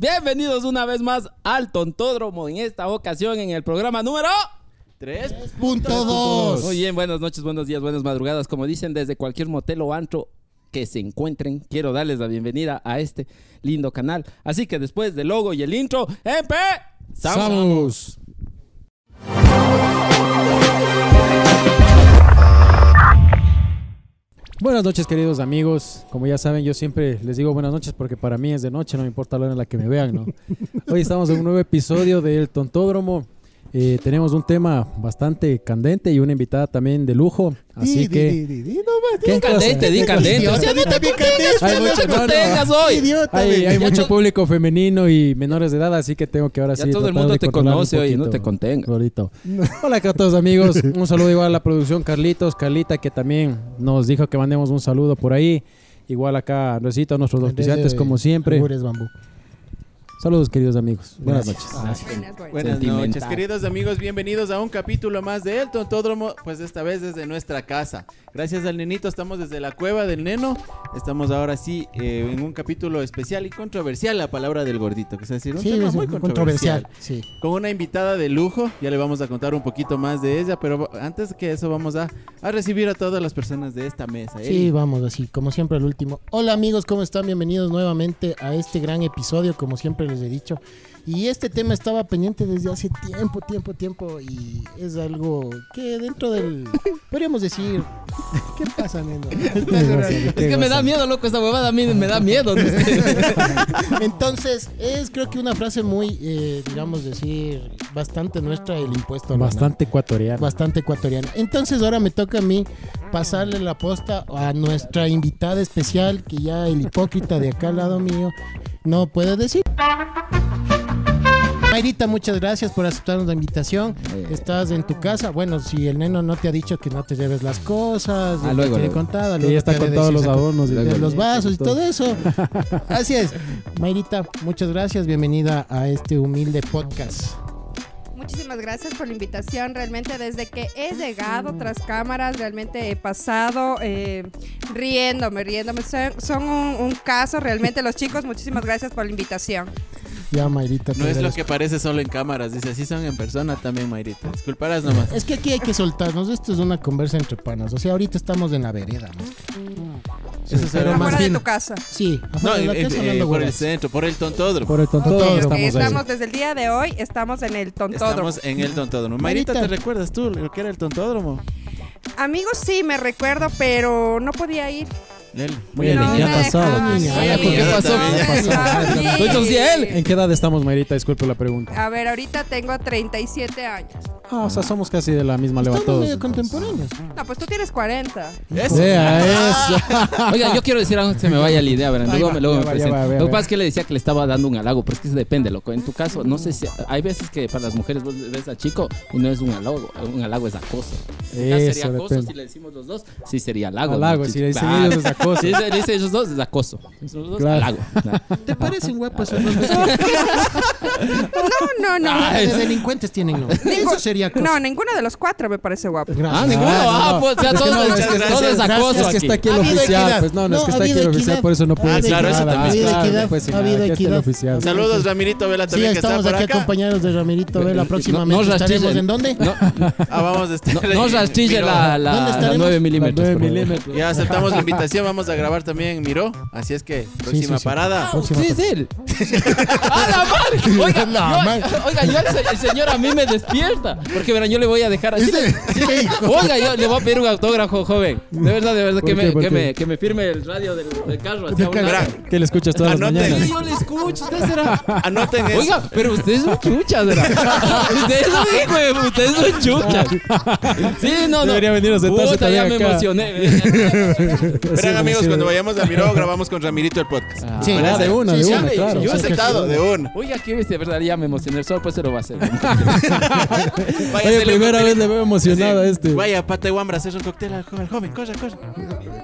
Bienvenidos una vez más al Tontódromo, en esta ocasión en el programa número... 3.2. Muy bien, buenas noches, buenos días, buenas madrugadas. Como dicen, desde cualquier motel o antro que se encuentren, quiero darles la bienvenida a este lindo canal. Así que después del logo y el intro, empezamos. Buenas noches queridos amigos, como ya saben yo siempre les digo buenas noches porque para mí es de noche, no me importa la hora en la que me vean, ¿no? Hoy estamos en un nuevo episodio del Tontódromo, Eh, tenemos un tema bastante candente y una invitada también de lujo, así Di, que... di, di, di, nomás, ¿Qué Di candente, di candente. O sea, no te contengas, Hay no mucho- no, no. hoy. Idiota. Hay, mucho público femenino y menores de edad, así que tengo que ahora Ya sí. todo el mundo te conoce, oye, no te contengas. Gordito. Hola a todos amigos, un saludo igual a la producción Carlitos, Carlita que también nos dijo que mandemos un saludo por ahí. Igual acá Luisito, a nuestros auspiciantes como siempre. Albures bambú. Saludos queridos amigos. Buenas noches. Buenas Sentimental. noches, queridos amigos, bienvenidos a un capítulo más de El Tontódromo, pues esta vez desde nuestra casa. Gracias al nenito, estamos desde la cueva del neno. Estamos ahora sí eh, en un capítulo especial y controversial, la palabra del gordito, que es decir, un Sí, tema es muy muy controversial. controversial. Sí. Con una invitada de lujo, ya le vamos a contar un poquito más de ella, pero antes que eso vamos a, a recibir a todas las personas de esta mesa. Sí, vamos así, como siempre al último. Hola amigos, ¿cómo están? Bienvenidos nuevamente a este gran episodio, como siempre les he dicho. Y este tema estaba pendiente desde hace tiempo, tiempo, tiempo. Y es algo que dentro del... Podríamos decir... ¿Qué pasa, Nendo? Es que me da miedo, loco, esa huevada a mí me da miedo. Entonces, es creo que una frase muy, eh, digamos decir, bastante nuestra, el impuesto. Bastante ecuatoriano. bastante ecuatoriana. Entonces ahora me toca a mí pasarle la posta a nuestra invitada especial, que ya el hipócrita de acá al lado mío no puede decir. Mayrita, muchas gracias por aceptarnos la invitación. Estás en tu casa. Bueno, si el neno no te ha dicho que no te lleves las cosas, Ah, luego, te he luego. contado, Que luego ya está con todos los y todo. los vasos y todo eso. Así es. Mayrita, muchas gracias. Bienvenida a este humilde podcast. Muchísimas gracias por la invitación. Realmente desde que he llegado tras cámaras, realmente he pasado eh, riéndome, riéndome. Son, son un, un caso realmente los chicos. Muchísimas gracias por la invitación. Ya, Mayrita. No es lo que parece solo en cámaras, dice, así son en persona también, Mayrita. Disculparás nomás. Es que aquí hay que soltarnos. Esto es una conversa entre panas. O sea, ahorita estamos en la vereda. ¿no? Eso será Pero más Afuera de tu casa. Sí, No, de la eh, casa eh, por el huevas. centro, por el tontódromo. Por el tontódromo Tontódromo. estamos estamos desde el día de hoy, estamos en el tontódromo. Estamos en el tontódromo. Mayrita. ¿te recuerdas tú lo que era el tontódromo? Amigos, sí, me recuerdo, pero no podía ir. Él, Muy bien, ya ¿por qué pasó? Pasó. Entonces, él. ¿En qué edad estamos, Mayrita? Disculpe la pregunta. A ver, ahorita tengo 37 años. Ah, o sea, somos casi de la misma leva todos. medio contemporáneos. No, pues tú tienes 40. Eso. Oiga, yo quiero decir algo que se me vaya la idea, verán. Luego, va, me- luego me presento. Lo que pasa es que le decía que le estaba dando un halago, pero es que eso depende, loco. En tu caso, no sé si hay veces que para las mujeres vos ves a chico y no es un halago, un halago es acoso. Eso sería acoso, depende. si le decimos los dos, sí sería halago. Halago, si le ellos es acoso. Si se dice ellos dos, es acoso. Esos dos, Claro. halago. Claro. ¿Te parecen guapos esos dos? No, no, no. Ay, de delincuentes tienen, ¿no? Eso sería cosa. No, ninguno de los cuatro me parece guapo. Gracias. Ah, ninguno. Ah, no, Ah, pues ya Es que todo, no, es, que- todo es gracias, acoso Es que aquí. está aquí el Ha habido oficial. equidad. Pues no, no, es No, que ha está aquí el oficial, equidad. por eso no puede Ha decir habido nada. equidad, ha Pues, habido claro, equidad, pues, ha habido aquí está el equidad. oficial. Saludos, Ramirito Vela Sí, también que está estamos por aquí acá. acompañados de Ramirito Vela. Próximamente no estaremos rastrillen. en dónde? No, Ah, vamos a estar no, no la, ¿Dónde la, la estaremos? 9 La milímetros. 9 por favor. milímetros. Ya aceptamos la invitación, vamos a grabar también en Miró. Así es que, próxima sí. parada. Ah, sí, es él. ¡A la madre! Oiga, La yo, madre. oiga, yo el, se- el señor a mí me despierta. Porque verán, yo le voy a dejar así. Sí. Oiga, yo le voy a pedir un autógrafo, joven. De verdad, de verdad, ¿Por que qué? me, ¿Por que, me, que me firme el radio del, del carro. hacia un Que le escuchas todas las Anoten. mañanas. Sí, yo le escucho, usted será. anoten eso. Oiga, pero usted es un chucha, ¿verdad? usted es un hijo de- usted es un chucha. Sí, no, no. Debería venir a sentarse Puta, ya también me acá. emocioné. Verán, amigos, cuando vayamos a Miró, grabamos con Ramirito el podcast. Ah, Sí, Ah, de una, Sí, de sí, una, sí, claro. Yo sí, aceptado, sí. de una. Oiga, qué bestia, verdad, ya me emocioné. Solo pues se lo va a hacer. Vaya, Oye, primera vez le veo emocionado a este. Vaya, pate guambra, hacer un cóctel al joven, joven, corre, corre.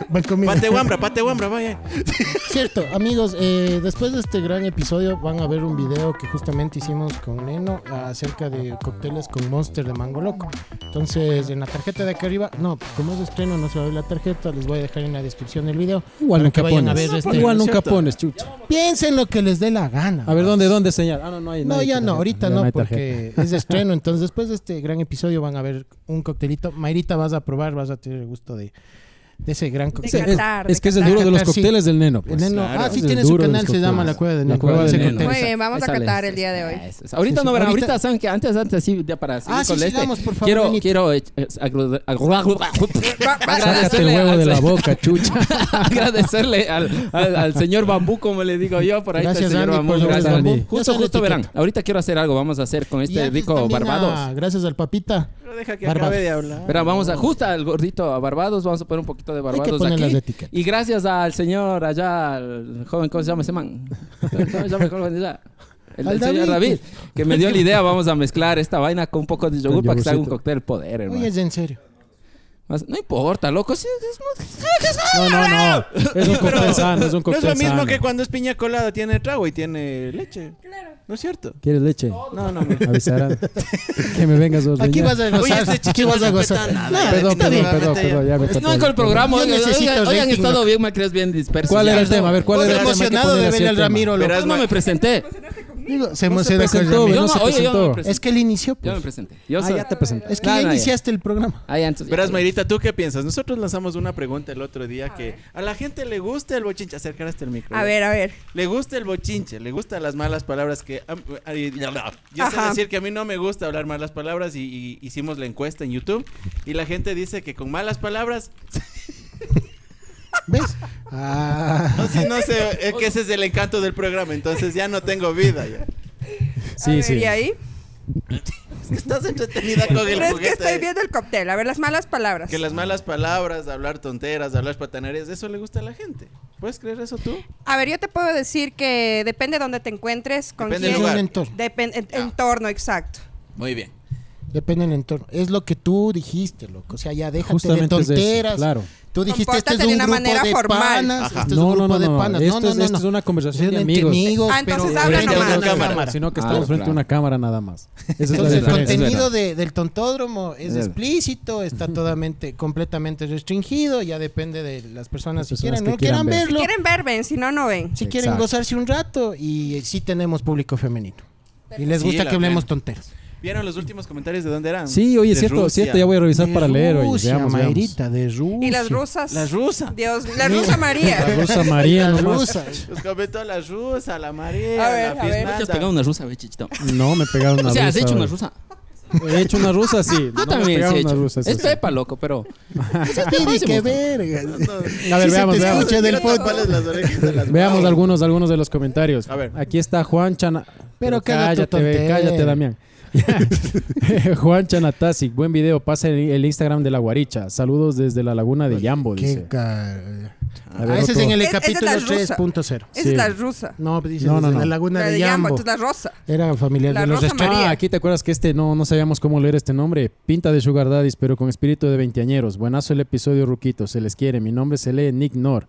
Van conmigo. Pate guambra, pate guambra, vaya. Cierto, amigos, eh, después de este gran episodio van a ver un video que justamente hicimos con Neno acerca de cócteles con Monster de Mango Loco. Entonces, en la tarjeta de aquí arriba, no, como es de estreno no se va a ver la tarjeta, les voy a dejar en la descripción en el video. Igual nunca vayan a pones. ver este. Igual nunca pones, chucha. Piensen lo que les dé la gana. A ver, ¿dónde, dónde señal? Ah, no, no hay. No, hay ya tarjeta. no, ahorita no, porque es de estreno. Entonces, después de este gran episodio van a ver un coctelito. Mayrita, vas a probar, vas a tener el gusto de, de ese gran De coctel. Es, Qatar, que es el Qatar. duro de los Qatar, sí. cócteles del neno. El Pues. neno, claro. ah, sí tiene su canal, se llama. La Cueva del La Neno. Cueva ese del cóctel. Neno. Muy bien, vamos a catar el día de hoy. Es. Ahorita Sí, no sí. verán, Ahorita- ahorita saben que antes, antes, sí, ya para seguir Ah, sí, con este, sigamos, por favor, quiero, quiero eh, agradecerle huevo al de la se- boca, chucha. agradecerle al, al- al señor Bambú, como le digo yo, por ahí Gracias, está el señor Andy, Bambú. Gracias. Bambú. Justo, justo verán. Ahorita quiero hacer algo, vamos a hacer con este rico Barbados. gracias al papita. Pero deja que acabe de hablar. Verán, vamos a, justo al gordito a Barbados, vamos a poner un poquito de Barbados aquí. Y gracias al señor allá, al joven, ¿cómo se llama ese man? ¿Cómo se llama el joven allá? El, Al el señor David, que me dio la idea, vamos a mezclar esta vaina con un poco de yogur para que salga un cóctel poder, hermano. Oye, es en serio. No importa, loco. sí, es- No, no, no. Es un cóctel sano, es un No es cóctel lo mismo sano. que cuando es piña colada, tiene trago y tiene leche. Claro. ¿No es cierto? ¿Quieres leche? No, no. me- Avisarán. que me vengas a Aquí vas a Oye, gozar. este chico Aquí vas a no gozar. nada. Nada, Perdón, perdón, bien. perdón, perdón, ya me No con el programa. Oigan, oigan, rating, estado ¿no? bien, me crees bien dispersos. ¿Cuál era el tema? A ver, ¿cuál era el tema? Emocionado de tema. Ramiro. Yo no me presenté. Digo, se emociona con presentó. Yo no no, se oye, yo presentó. me presenté. Es que él inició, Yo me pues. presenté. Yo Ah, soy- ya te presentaste. Es que ya ya. iniciaste el programa. Ah, ya, entonces- Verás, Mayrita, ¿tú qué piensas? Nosotros lanzamos una pregunta el otro día que a la gente le gusta el bochinche. Acercar hasta el micro. A ver, a ver. Le gusta el bochinche, le gustan las malas palabras que... am- ay, Yo sé Ajá. decir que a mí no me gusta hablar malas palabras y, y hicimos la encuesta en YouTube y la gente dice que con malas palabras... ¿Ves? Ah. No, sé, no sé, es que ese es el encanto del programa, entonces ya no tengo vida. Ya. Sí, ver, sí. ¿Y ahí? Es que estás entretenida con el Pero es que estoy viendo el cóctel. A ver, las malas palabras. Que las malas palabras, hablar tonteras, hablar patanerías, eso le gusta a la gente. ¿Puedes creer eso tú? A ver, yo te puedo decir que depende de dónde te encuentres, con Depende del quién. lugar. Un entorno. Depende en- entorno, exacto. Muy bien. Depende del entorno. Es lo que tú dijiste, loco. O sea, ya déjate Justamente de es eso, tonteras. claro. Tú dijiste, este es Compórtate de un una grupo manera de formal. panas. Ajá. Este es No, un no, grupo no, de no. panas. Esto no, es- no, esto no. es una conversación de Entre amigos. Ah, entonces pero habla frente a nomás. una Cámara. Sino que Ah, estamos frente a claro. una cámara nada más. Esa es la Entonces, el diferencia. contenido de- del tontódromo es Es explícito, está totalmente, completamente restringido, ya depende de las personas si Las quieren personas no que quieran quieran ver. verlo, Si quieren ver, ven. Si no, no ven. si quieren gozarse un rato y sí tenemos público femenino. Y les gusta que hablemos tonteras. ¿Vieron los últimos comentarios de dónde eran? Sí, oye, De cierto, Rusia. cierto, ya voy a revisar para leer. Oye, Rusia, veamos, veamos. Mayrita, de Rusia. Y las rusas. La rusa. Dios, la rusa María. La rusa María La nomás. rusa. Los comentó la rusa, la María, A ver, la a ver. ¿Te has pegado una rusa, ve, chichito? No, me pegaron una O sea, rusa. has hecho una rusa. He hecho una rusa, sí. Yo No me también pegaron sí he una hecho. rusa, eso es sí. pepa, loco, pero... Pidi, qué verga. A ver, veamos, te veamos. escucha del Quiero podcast. taparles las orejas de las Veamos algunos, algunos de los comentarios. A ver. Aquí está Juan Chana. Pero cállate, ve, tontera. cállate, Damián. Juan Chanatasic, buen video, pasa el, el Instagram de la Guaricha. Saludos desde la laguna de Yambo, Qué dice. ca- A ver, Ah, ese es en el Es- capítulo la rusa. 3.0. Esa Sí. es la rusa. No, dice No, no, la laguna La de de Yambo, Yambo. esta es la rosa. Era familiar La de los. Ah, aquí te acuerdas que este no, no sabíamos cómo leer este nombre. Pinta de Sugar Daddies, pero con espíritu de veinteañeros. Buenazo el episodio, Ruquito. Se les quiere. Mi nombre se lee Nick Nor.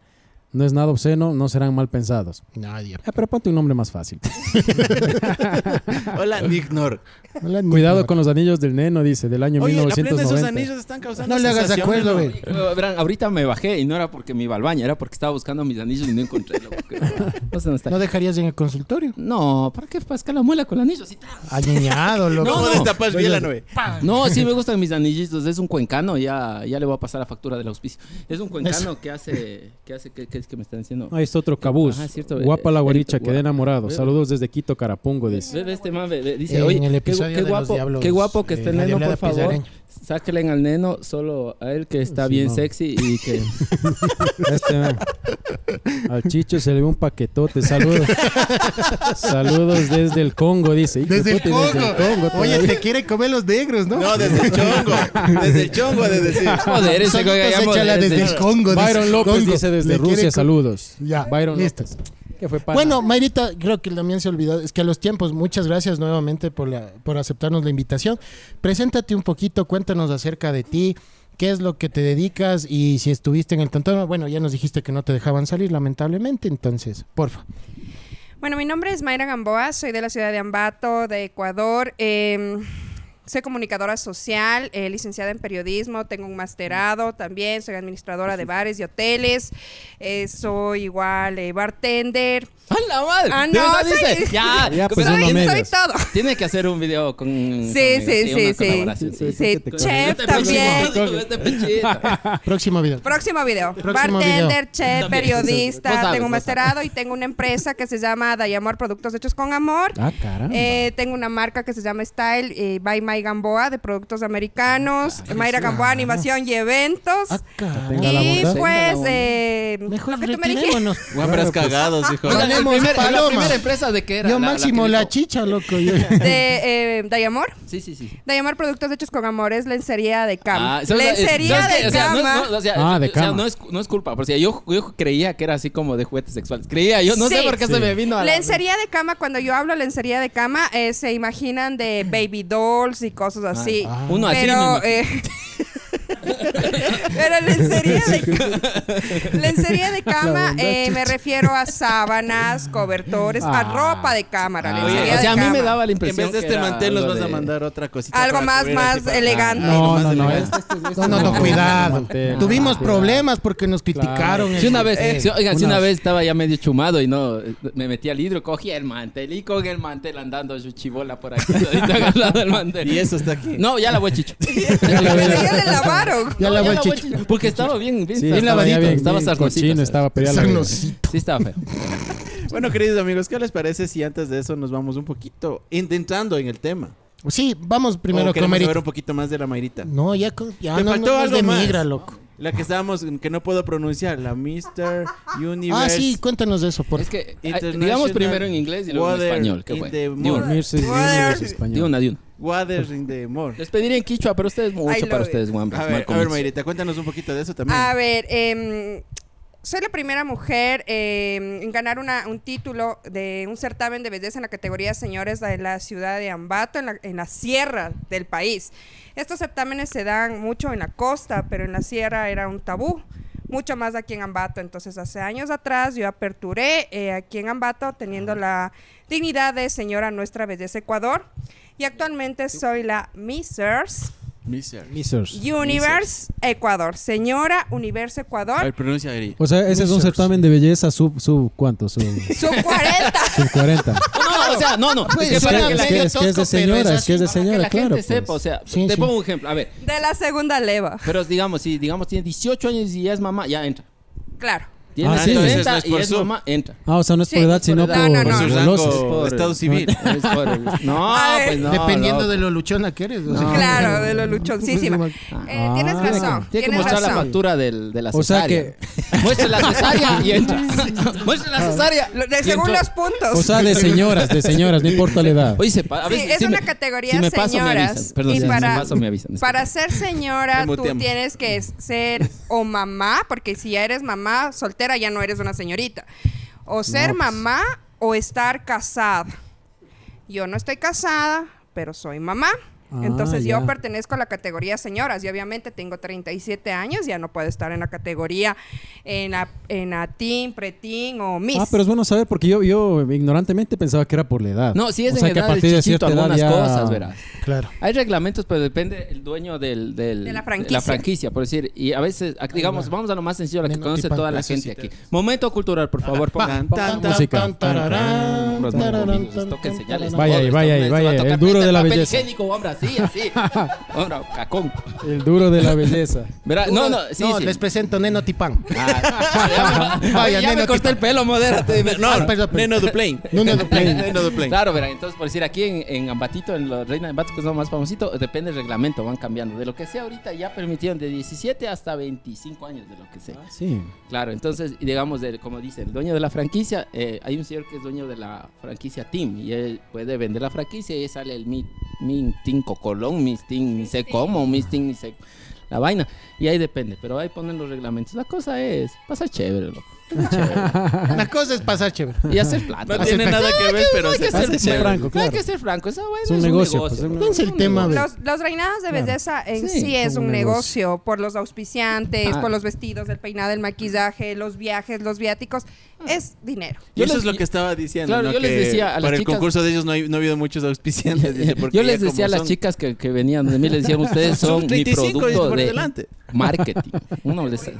No es nada obsceno, no serán mal pensados. Nadie. Ah, pero ponte un nombre más fácil. Hola, Nick Nor. Hola, Nick. Cuidado con los anillos del neno, dice, del año Oye, la plena de 1990. esos anillos están causando No le hagas acuerdo, güey. Eh, Verán, ahorita me bajé y no era porque me iba al baño, era porque estaba buscando mis anillos y no encontré. loco, que- No sé dónde está. ¿No dejarías en el consultorio? No, ¿para qué pascar la muela con anillos? y tal? Añeñado, loco. ¿Cómo No, no. destapas bien la nube? No, sí me gustan mis anillitos. Es un cuencano, ya, ya le voy a pasar la factura del auspicio. Es un cuencano que hace, que hace, ¿qué, qué es que me están diciendo? Ahí está otro cabuz. Ajá, cierto. Guapa la Eh, guaricha, eh, quedé enamorado. ve- Saludos desde Quito, Carapungo, dice. Ve, ve este man, ve, dice, En oye, el qué, episodio qué de los guapo, Diablos, qué guapo que eh, el neno, por favor. Sáquenle al neno solo a él que está Sí, bien no. sexy y que... Este, man. Al Chicho se le ve un paquetote. Saludos. Saludos desde el Congo, dice. Desde el desde Congo. Congo Oye, todavía. te quiere comer los negros, ¿no? No, desde el chongo. Desde el chongo de decir. Joder, ese que desde- desde el Congo. dice, Byron López Congo. dice desde quiere Rusia, saludos. Ya, Byron listo. López. ¿Qué fue pana? Bueno, Mayrita, creo que también se olvidó. Es que a los tiempos, muchas gracias nuevamente por, la, por aceptarnos la invitación. Preséntate un poquito, cuéntanos acerca de ti, qué es lo que te dedicas y si estuviste en el tontón. Bueno, ya nos dijiste que no te dejaban salir, lamentablemente, entonces, porfa. Bueno, mi nombre es Mayra Gamboa, soy de la ciudad de Ambato, de Ecuador. Eh, soy comunicadora social, eh, licenciada en periodismo, tengo un masterado también, soy administradora de bares y hoteles, eh, soy igual eh, bartender. ¡A la madre! Ah, ¿De no, verdad soy- dice? Ya, Ya, pero pues, soy, soy todo. tiene que hacer un video con. Sí, conmigo, sí, una sí, sí. Sí, sí, chef también. este. Próximo video. Próximo video. Próximo Bartender, video. chef, También. periodista, sabes, tengo un masterado y tengo una empresa que se llama Dayamor Productos Hechos con Amor. Ah, caramba. Eh, tengo una marca que se llama Style eh, by My Gamboa de productos americanos, Mayra Gamboa Animación y Eventos. Ah, y pues, eh, Mejor lo que tú me dijiste. Guambras cagados, hijo. El Ponemos primer- la primera empresa de qué era? Yo La- máximo la, chicha, loco. Yo. de eh, Dayamor. Sí, sí, sí. Dayamor Productos Hechos con Amor es lencería de cama. Ah, ¿sabes? lencería ¿sabes qué? de O sea, no es- cama. no, o sea, Ah, de o sea, cama. no, es, no es culpa, porque yo, yo creía que era así como de juguetes sexuales. Creía, yo no sé por qué Sí. se me vino a la... Lencería de cama, cuando yo hablo lencería de cama, eh, se imaginan de baby dolls y cosas así. Ah. Uno así, Pero, me eh, pero lencería de, lencería de cama eh, me refiero a sábanas, cobertores, a Ah. ropa de cámara. Oye, lencería o sea, a de mí me cama. daba la En impresión vez de este mantel nos algo vas a de- mandar otra cosita. Algo más- más para- elegante. Ah, No, más no, este- este- este- No, no, no, cuidado. mantel, Tuvimos problemas porque nos criticaron. Si una vez, Eh, si- oigan, si una- vez estaba ya medio chumado y no, me metí al hidro, cogía el mantel y con el mantel andando su chibola por aquí, el mantel. Y eso está aquí. No, ya la voy chicho. Pero ya le lavaron. Ya la voy Porque estaba bien, bien, Sí, bien estaba lavadito. bien, estaba bien sarnosito, cochino, o sea. estaba. Sí, estaba feo. Bueno, queridos amigos, ¿qué les parece si antes de eso nos vamos un poquito entrando en el tema? Sí, vamos primero o a queremos comer. saber un poquito más de la Mayrita. No, ya, con- ya Te no, faltó no, algo de más. migra, loco. La que estábamos, que no puedo pronunciar, la Mr. Universe. Ah, sí, cuéntanos de eso, por Es que, eh, digamos primero en inglés y luego en español. ¿Qué fue? Moon. una, di una. Water in the More. Les pediría en quichua, pero ustedes mucho para it. ustedes, Juan. A ver, a ver, Mayrita, cuéntanos un poquito de eso también. A ver, em, soy la primera mujer em, en ganar una- un título de un certamen de belleza en la categoría señores de la ciudad de Ambato, en la, en la sierra del país. Estos certámenes se dan mucho en la costa, pero en la sierra era un tabú. Mucho más aquí en Ambato. Entonces, hace años atrás yo aperturé eh, aquí en Ambato teniendo la dignidad de señora Nuestra Belleza Ecuador. Y actualmente soy la Mrs. Mr. Misers. Universe Ecuador. Señora Universo A ver, Ecuador. pronuncia Eri. O sea, ese es un Misers. certamen de belleza sub, sub ¿cuánto? Sub, Sub 40. sub 40. No, o sea, no, no. Pues, es que suena que es, medio que, es que es de tosco, pero señora, es es que es de para que señora, la claro. gente sepa, pues. o sea, Sí, te sí. pongo un ejemplo. A ver, De la segunda leva. pero digamos, si digamos tiene 18 años y ya es mamá, ya entra. Claro. Tiene Ah, sí. 60 Entonces no es y por es sub. mamá, entra. Ah, o sea, no es por Sí, edad, por sino edad. por No, no, no. Por su no. rango, veloces. por- estado civil. No, pues no. Dependiendo loco. de lo luchona que eres. o sea. No. Claro, de lo luchoncísima. Eh, tienes Ah. razón. Tiene que mostrar la factura del, de la O sea cesárea. Muestre la cesárea y entra. Muestre la cesárea. De- según los puntos. O sea, de señoras, de señoras, no importa la edad. Oye, se pa- a Sí, veces es sí una me- categoría si me paso, me señoras. avisan. Perdón, y si me paso, me avisan. para ser señora, tú tienes que ser o mamá, porque si ya eres mamá soltera, ya no eres una señorita. O ser pues. mamá o estar casada. Yo no estoy casada, pero soy mamá. Ah, Entonces yo ya. pertenezco a la categoría señoras y obviamente tengo 37 años, ya no puedo estar en la categoría en la, en la teen, preteen o miss. Ah, pero es bueno saber porque yo, yo ignorantemente pensaba que era por la edad. No, si es o en sea, que a edad de partir de chiquito cierta edad algunas ya... cosas, verás. Claro. Hay reglamentos, pero depende el dueño del, del- De la franquicia. franquicia, por decir. Y a veces, digamos, vamos a lo más sencillo, la que conoce toda la gente sí te- aquí. Momento cultural, por favor. pongan- música. Toquen señales. Vaya vaya vaya a el duro de la belleza. higiénico, hombre, así, así. Hombre, cacón. El duro de la belleza. Verá, no, no, sí, no, sí. les presento Neno Tipán. Ah, ya Vaya, ya me neno, corté el pelo, modérate. No, Ah, perdón, perdón. Neno Duplain. Neno Duplain. Neno Duplain. Claro, verá, entonces por decir aquí en, en Ambatito, en los Reina de Ambato, que es lo más famosito, depende del reglamento, van cambiando. De lo que sea ahorita ya permitieron de 17 hasta 25 años, de lo que sea. Sí. Claro, entonces, y digamos, del- como dice, el dueño de la franquicia, eh, hay un señor que es dueño de la franquicia Team y él puede vender la franquicia y ahí sale el Mi, Mi Team Cocolón, Mi Team ni sé cómo, Mi Team ni sé la vaina. Y ahí depende, pero ahí ponen los reglamentos. La cosa es, pasa chévere, loco. La cosa es pasar chévere. y hacer plata. No tiene nada que ver, pero hay se que pasa ser chévere. franco, Hay claro. que ser franco. Eso, bueno, Es un negocio, pues, es un- ¿Cuál es el tema? Los, los reinados de belleza en Sí, sí, es un un negocio por los auspiciantes, Ah. por los vestidos, el peinado, el maquillaje, los viajes, los viáticos. Es dinero. Y eso les- es lo que estaba diciendo. Claro, ¿no? yo les decía a las Para el chicas- concurso de ellos no, hay- no ha habido muchos auspiciantes. dice, Yo les decía a las son- chicas que, que venían de mí, les decía, ustedes son mi 35 dice, producto por de delante. Marketing. Uno, les- claro,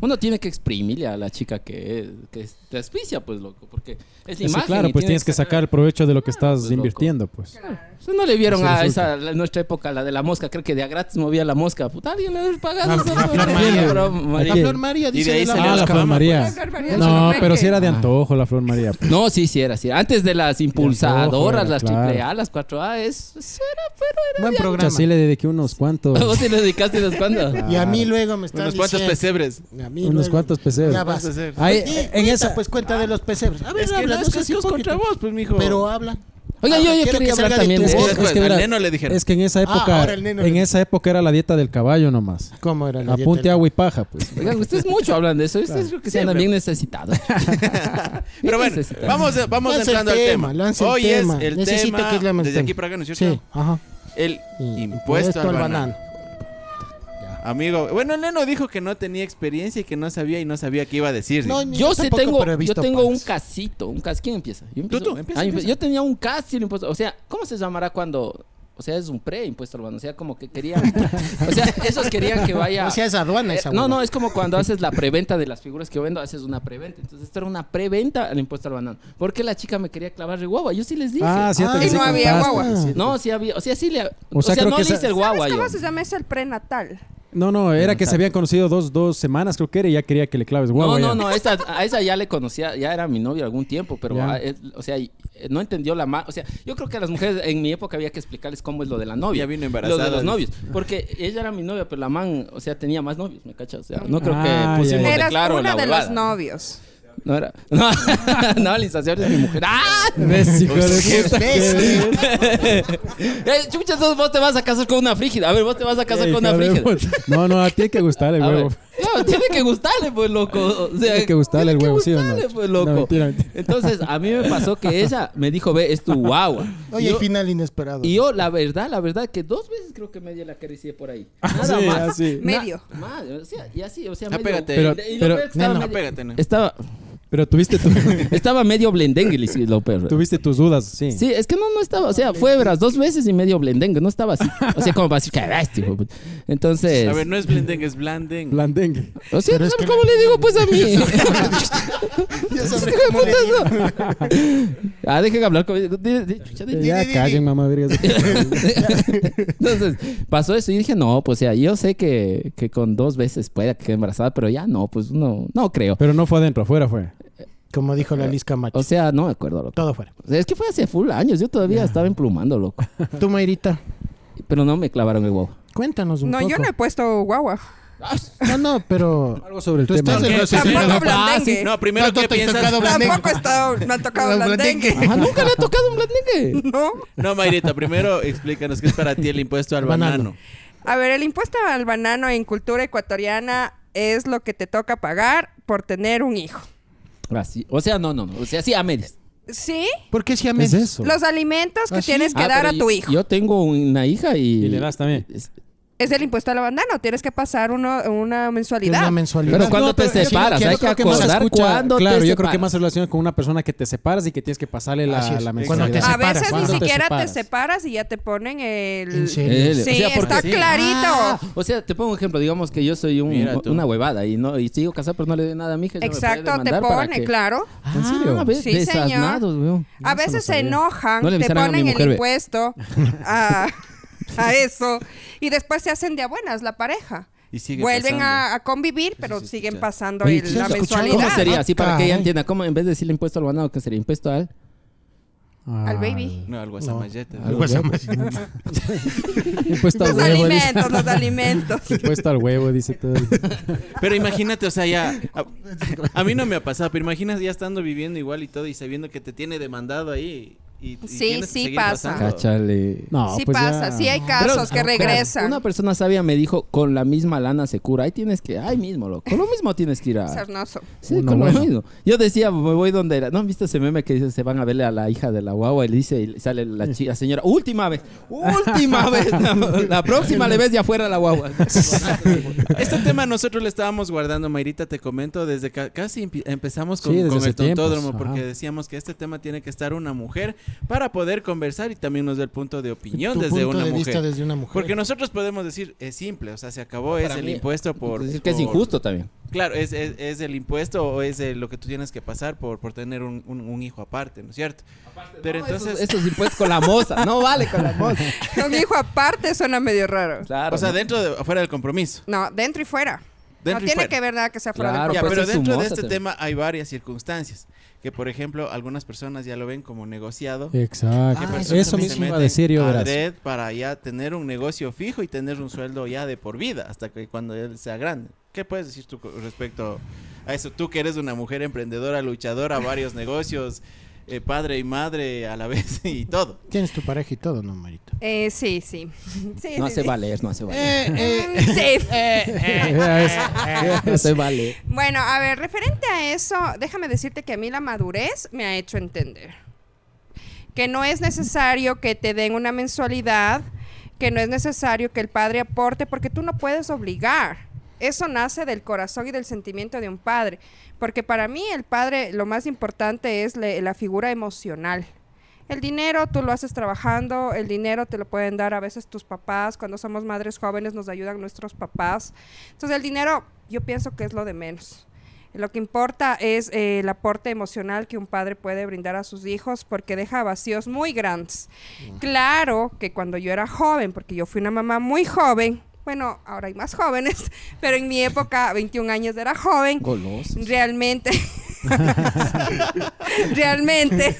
uno tiene que exprimirle a la chica que, que es- te auspicia, pues, loco, porque es Sí, imagen. claro, pues tienes que sacar el provecho de lo que estás pues, loco. invirtiendo, pues. Ustedes no le vieron a resulta. esa, la- nuestra época, la de la mosca, creo que de a gratis movía la mosca. Puta, alguien le pagar La- eso, la. Flor María. pero, La María. Flor María dice la Ah, la la Flor María. pues. La No, pero si era de Ah. antojo la Flor María. pues. No, sí, sí era, sí. Antes de las impulsadoras, era, las claro. triple A, las 4A, es, eso era, pero era Buen programa. sí le dediqué unos cuantos, ¿Vos te lo dedicaste unos cuantos? Y a mí luego me está Unos cuantos diciendo... pesebres. A mí unos luego- cuantos pesebres. Ya vas. Pesebres. Ahí, en cuenta, esa, pues cuenta de los pesebres. A ver, Es que habla, no, es que seas es contra hipócrita. vos, pues, mijo. Pero habla. Oiga, yo, yo Quiero quería que hablar salga de también tu voz. es que al verá- neno le dijeron. es que en esa Ah, época, ahora el neno en le- esa época era la dieta del caballo nomás. ¿Cómo era la dieta punte del- agua y paja, pues. Oigan, ustedes mucho hablan de eso. Ustedes creo que se andan Siempre. bien necesitados. Pero bueno, necesitado. vamos, vamos Lanza el entrando al tema. lanza el Hoy tema. es el Necesito tema que es la desde aquí para acá, ¿no es cierto? Sí, ajá. El impuesto al banano. Amigo, bueno, el neno dijo que no tenía experiencia y que no sabía y no sabía qué iba a decir. No, Yo sí tengo, yo tengo un casito, un cas. ¿Quién empieza? Yo empiezo. tú, empieza, Ah, yo- empieza. Yo tenía un casi el impuesto. O sea, ¿cómo se llamará cuando? O sea, es un pre-impuesto al banano. O sea, como que querían. o sea, esos querían que vaya. O sea, es aduana Eh, esa no, hueva. no, es como cuando haces la preventa de las figuras que yo vendo, haces una preventa. Entonces, esto era una preventa al impuesto al banano. Porque la chica me quería clavar de guagua. Yo sí les dije. Ah, sí, Ah, te y no había guagua. No, sí había. O sea, sí le. O sea, sea, creo no que hice el ¿Sabes guagua yo. cómo se llama? Es el prenatal. No, no, era que se habían conocido dos, dos semanas, creo que era, y ya quería que le claves guagua. No, no, ya. no, esa, a esa ya le conocía, ya era mi novio algún tiempo, pero, ah, es- o sea, eh, no entendió la ma- O sea, yo creo que a las mujeres en mi época había que explicarles cómo es lo de la novia. Ya vino Lo embarazada. de los novios. Porque ella era mi novia, pero la man, o sea, tenía más novios, ¿me cachas? O sea, no creo Ah, que ya, pusimos ya. de Eras claro una la de los novios. No era. No, no, insaciable es mi mujer. ¡Ah! ¿Ves, hijo de Qué puta? bestia. Eh, vos te vas a casar con una frígida. A ver, vos te vas a casar Ey, con una frígida. No, no, a ti hay que gustarle el A ver. huevo. No, tiene que gustarle, pues, loco. O sea, Tiene que gustarle el tiene que huevo, ¿sí o no? gustarle, pues, loco. No, mentira, mentira. Entonces, a mí me pasó que ella me dijo, ve, es tu guagua. Oye, y, el yo, final inesperado. y yo, la verdad, la verdad, que dos veces creo que medio la acaricié por ahí. Ah, Nada sí, más. así. Na- Medio. más, o sea, y así, o sea, Ah, medio. pégate. Pero- Y pero- No, medio- pégate, no. estaba, Pero tuviste, tu- estaba medio blendengue, lo peor. tuviste tus dudas, sí. Sí, es que no, no estaba, o sea, fue verás dos veces y medio blendengue, no estaba así. O sea, como para decir, cagaste, hijo de puta". Entonces, A ver, no es blending, es blanding. Blandengue. o sea, ¿sabes cómo le- le digo pues a mí? Ya sabré cómo le digo. ah, dejen hablar conmigo. Ya callen, mamá vergas. Entonces, pasó eso y dije, no, pues ya, yo sé que, que con dos veces pueda que quede embarazada, pero ya no, pues no, no creo. Pero no fue adentro, afuera fue. Como dijo la Liz Camacho. O sea, no me acuerdo, loco. Todo fuera. Es que fue hace full años, yo todavía estaba emplumando, loco. Tú, Mayrita, Pero no me clavaron el huevo. cuéntanos un No, poco. yo no he puesto guagua. No, no, pero... Algo sobre el Tú tema. estás en ¿Qué? los Tampoco escenarios. blandengue. No, primero, ¿Cuánto ¿qué te ha piensas? tocado blandengue? Tampoco me ha tocado Blandengue. blandengue. Ajá, nunca le ha tocado un blandengue. No. No, Mayrita, primero explícanos qué es para ti el impuesto al Banano. banano. A ver, el impuesto al banano en cultura ecuatoriana es lo que te toca pagar por tener un hijo. Así, o sea, no, no, no. O sea, sí, a medias. ¿Sí? ¿Por qué si a es eso? Los alimentos que ¿Ah, sí? tienes que Ah, dar pero a tu yo- hijo. Yo tengo una hija y... Y le das también. Es- Es el impuesto al banano. Tienes que pasar uno- una mensualidad. una mensualidad. Pero cuando te separas, hay que acordar cuándo te Claro, yo creo que más relación con una persona que te separas y que tienes que pasarle la, la te mensualidad. a veces ni ¿Cuándo te siquiera te separas? y ya te ponen el... ¿En serio? Sí, o sea, porque- está clarito. Ah, o sea, te pongo un ejemplo. Digamos que yo soy un- una huevada y no y sigo casado, pero no le doy nada a mi hija. Exacto, te pone, que- claro. ¿En serio? Ah, ves, Sí, señor. A veces se enojan, No te a ponen el impuesto a, a eso y después se hacen de buenas la pareja. Y sigue Vuelven a, a convivir, pero sí siguen escucha. pasando Oye, el- ¿sí la mensualidad. ¿Cómo sería? Así para que ella entienda. ¿Cómo en vez de decirle impuesto al banano, que sería impuesto al... Al baby. No, algo No. asamallete. Algo así. Impuesto al Los huevo, dice. alimentos, los alimentos. Impuesto al huevo, dice todo. Pero imagínate, o sea, ya. A, a mí no me ha pasado, pero imagínate ya estando viviendo igual y todo y sabiendo que te tiene demandado ahí. Y, y Sí, sí pasa. pasando. Cáchale. No, sí pues pasa, ya. sí hay Pero, casos que regresan. Una persona sabia me dijo, con la misma lana se cura. Ahí tienes que, ahí mismo, loco. Con lo mismo tienes que ir a... Sarnoso. Sí, Uno con lo mismo. Yo decía, me voy donde era. ¿No han visto ese meme que dice, se van a verle a la hija de la guagua? Y le dice, y sale la chica, señora, última vez, última vez. La próxima le ves de afuera a la guagua. Este tema nosotros le estábamos guardando, Mayrita, te comento, desde que casi empezamos con, Sí, desde con hace el tontódromo, porque ajá. decíamos que este tema tiene que estar una mujer para poder conversar y también nos da el punto de opinión Tu desde punto una de mujer. vista desde una mujer. Porque nosotros podemos decir, es simple, o sea, se acabó, es Para el mí, impuesto por... decir que es injusto también. Claro, es, es, es el impuesto o es eh, lo que tú tienes que pasar por, por tener un, un- un hijo aparte, ¿no es cierto? Pero No, entonces... Esos, esos impuestos con la moza. No vale con la moza. Un hijo aparte suena medio raro. Claro. o sea, ¿no? dentro de, afuera del compromiso. No, dentro y fuera. Dentro no tiene fuera. que ver nada que sea fuera Claro, del Ya, pues pero es dentro de este también. tema hay varias circunstancias. Que, por ejemplo, algunas personas ya lo ven como negociado. Exacto. Ah, Eso mismo iba a decir yo, para ya tener un negocio fijo y tener un sueldo ya de por vida hasta que cuando él sea grande. ¿Qué puedes decir tú respecto a eso? Tú que eres una mujer emprendedora, luchadora, varios negocios, eh, padre y madre a la vez y todo. Tienes tu pareja y todo, ¿no, Marito? Eh, sí, sí. sí No sí, hace sí. valer, no hace valer. Mm, sí. No hace valer. Bueno, a ver, referente a eso, déjame decirte que a mí la madurez me ha hecho entender que no es necesario que te den una mensualidad, que no es necesario que el padre aporte, porque tú no puedes obligar. Eso nace del corazón y del sentimiento de un padre, porque para mí el padre lo más importante es le- la figura emocional. El dinero tú lo haces trabajando, el dinero te lo pueden dar a veces tus papás, cuando somos madres jóvenes nos ayudan nuestros papás. Entonces el dinero yo pienso que es lo de menos. Lo que importa es eh, el aporte emocional que un padre puede brindar a sus hijos porque deja vacíos muy grandes. Claro que cuando yo era joven, porque yo fui una mamá muy joven, bueno, ahora hay más jóvenes, pero en mi época, 21 años era joven, Goloso. realmente. Realmente.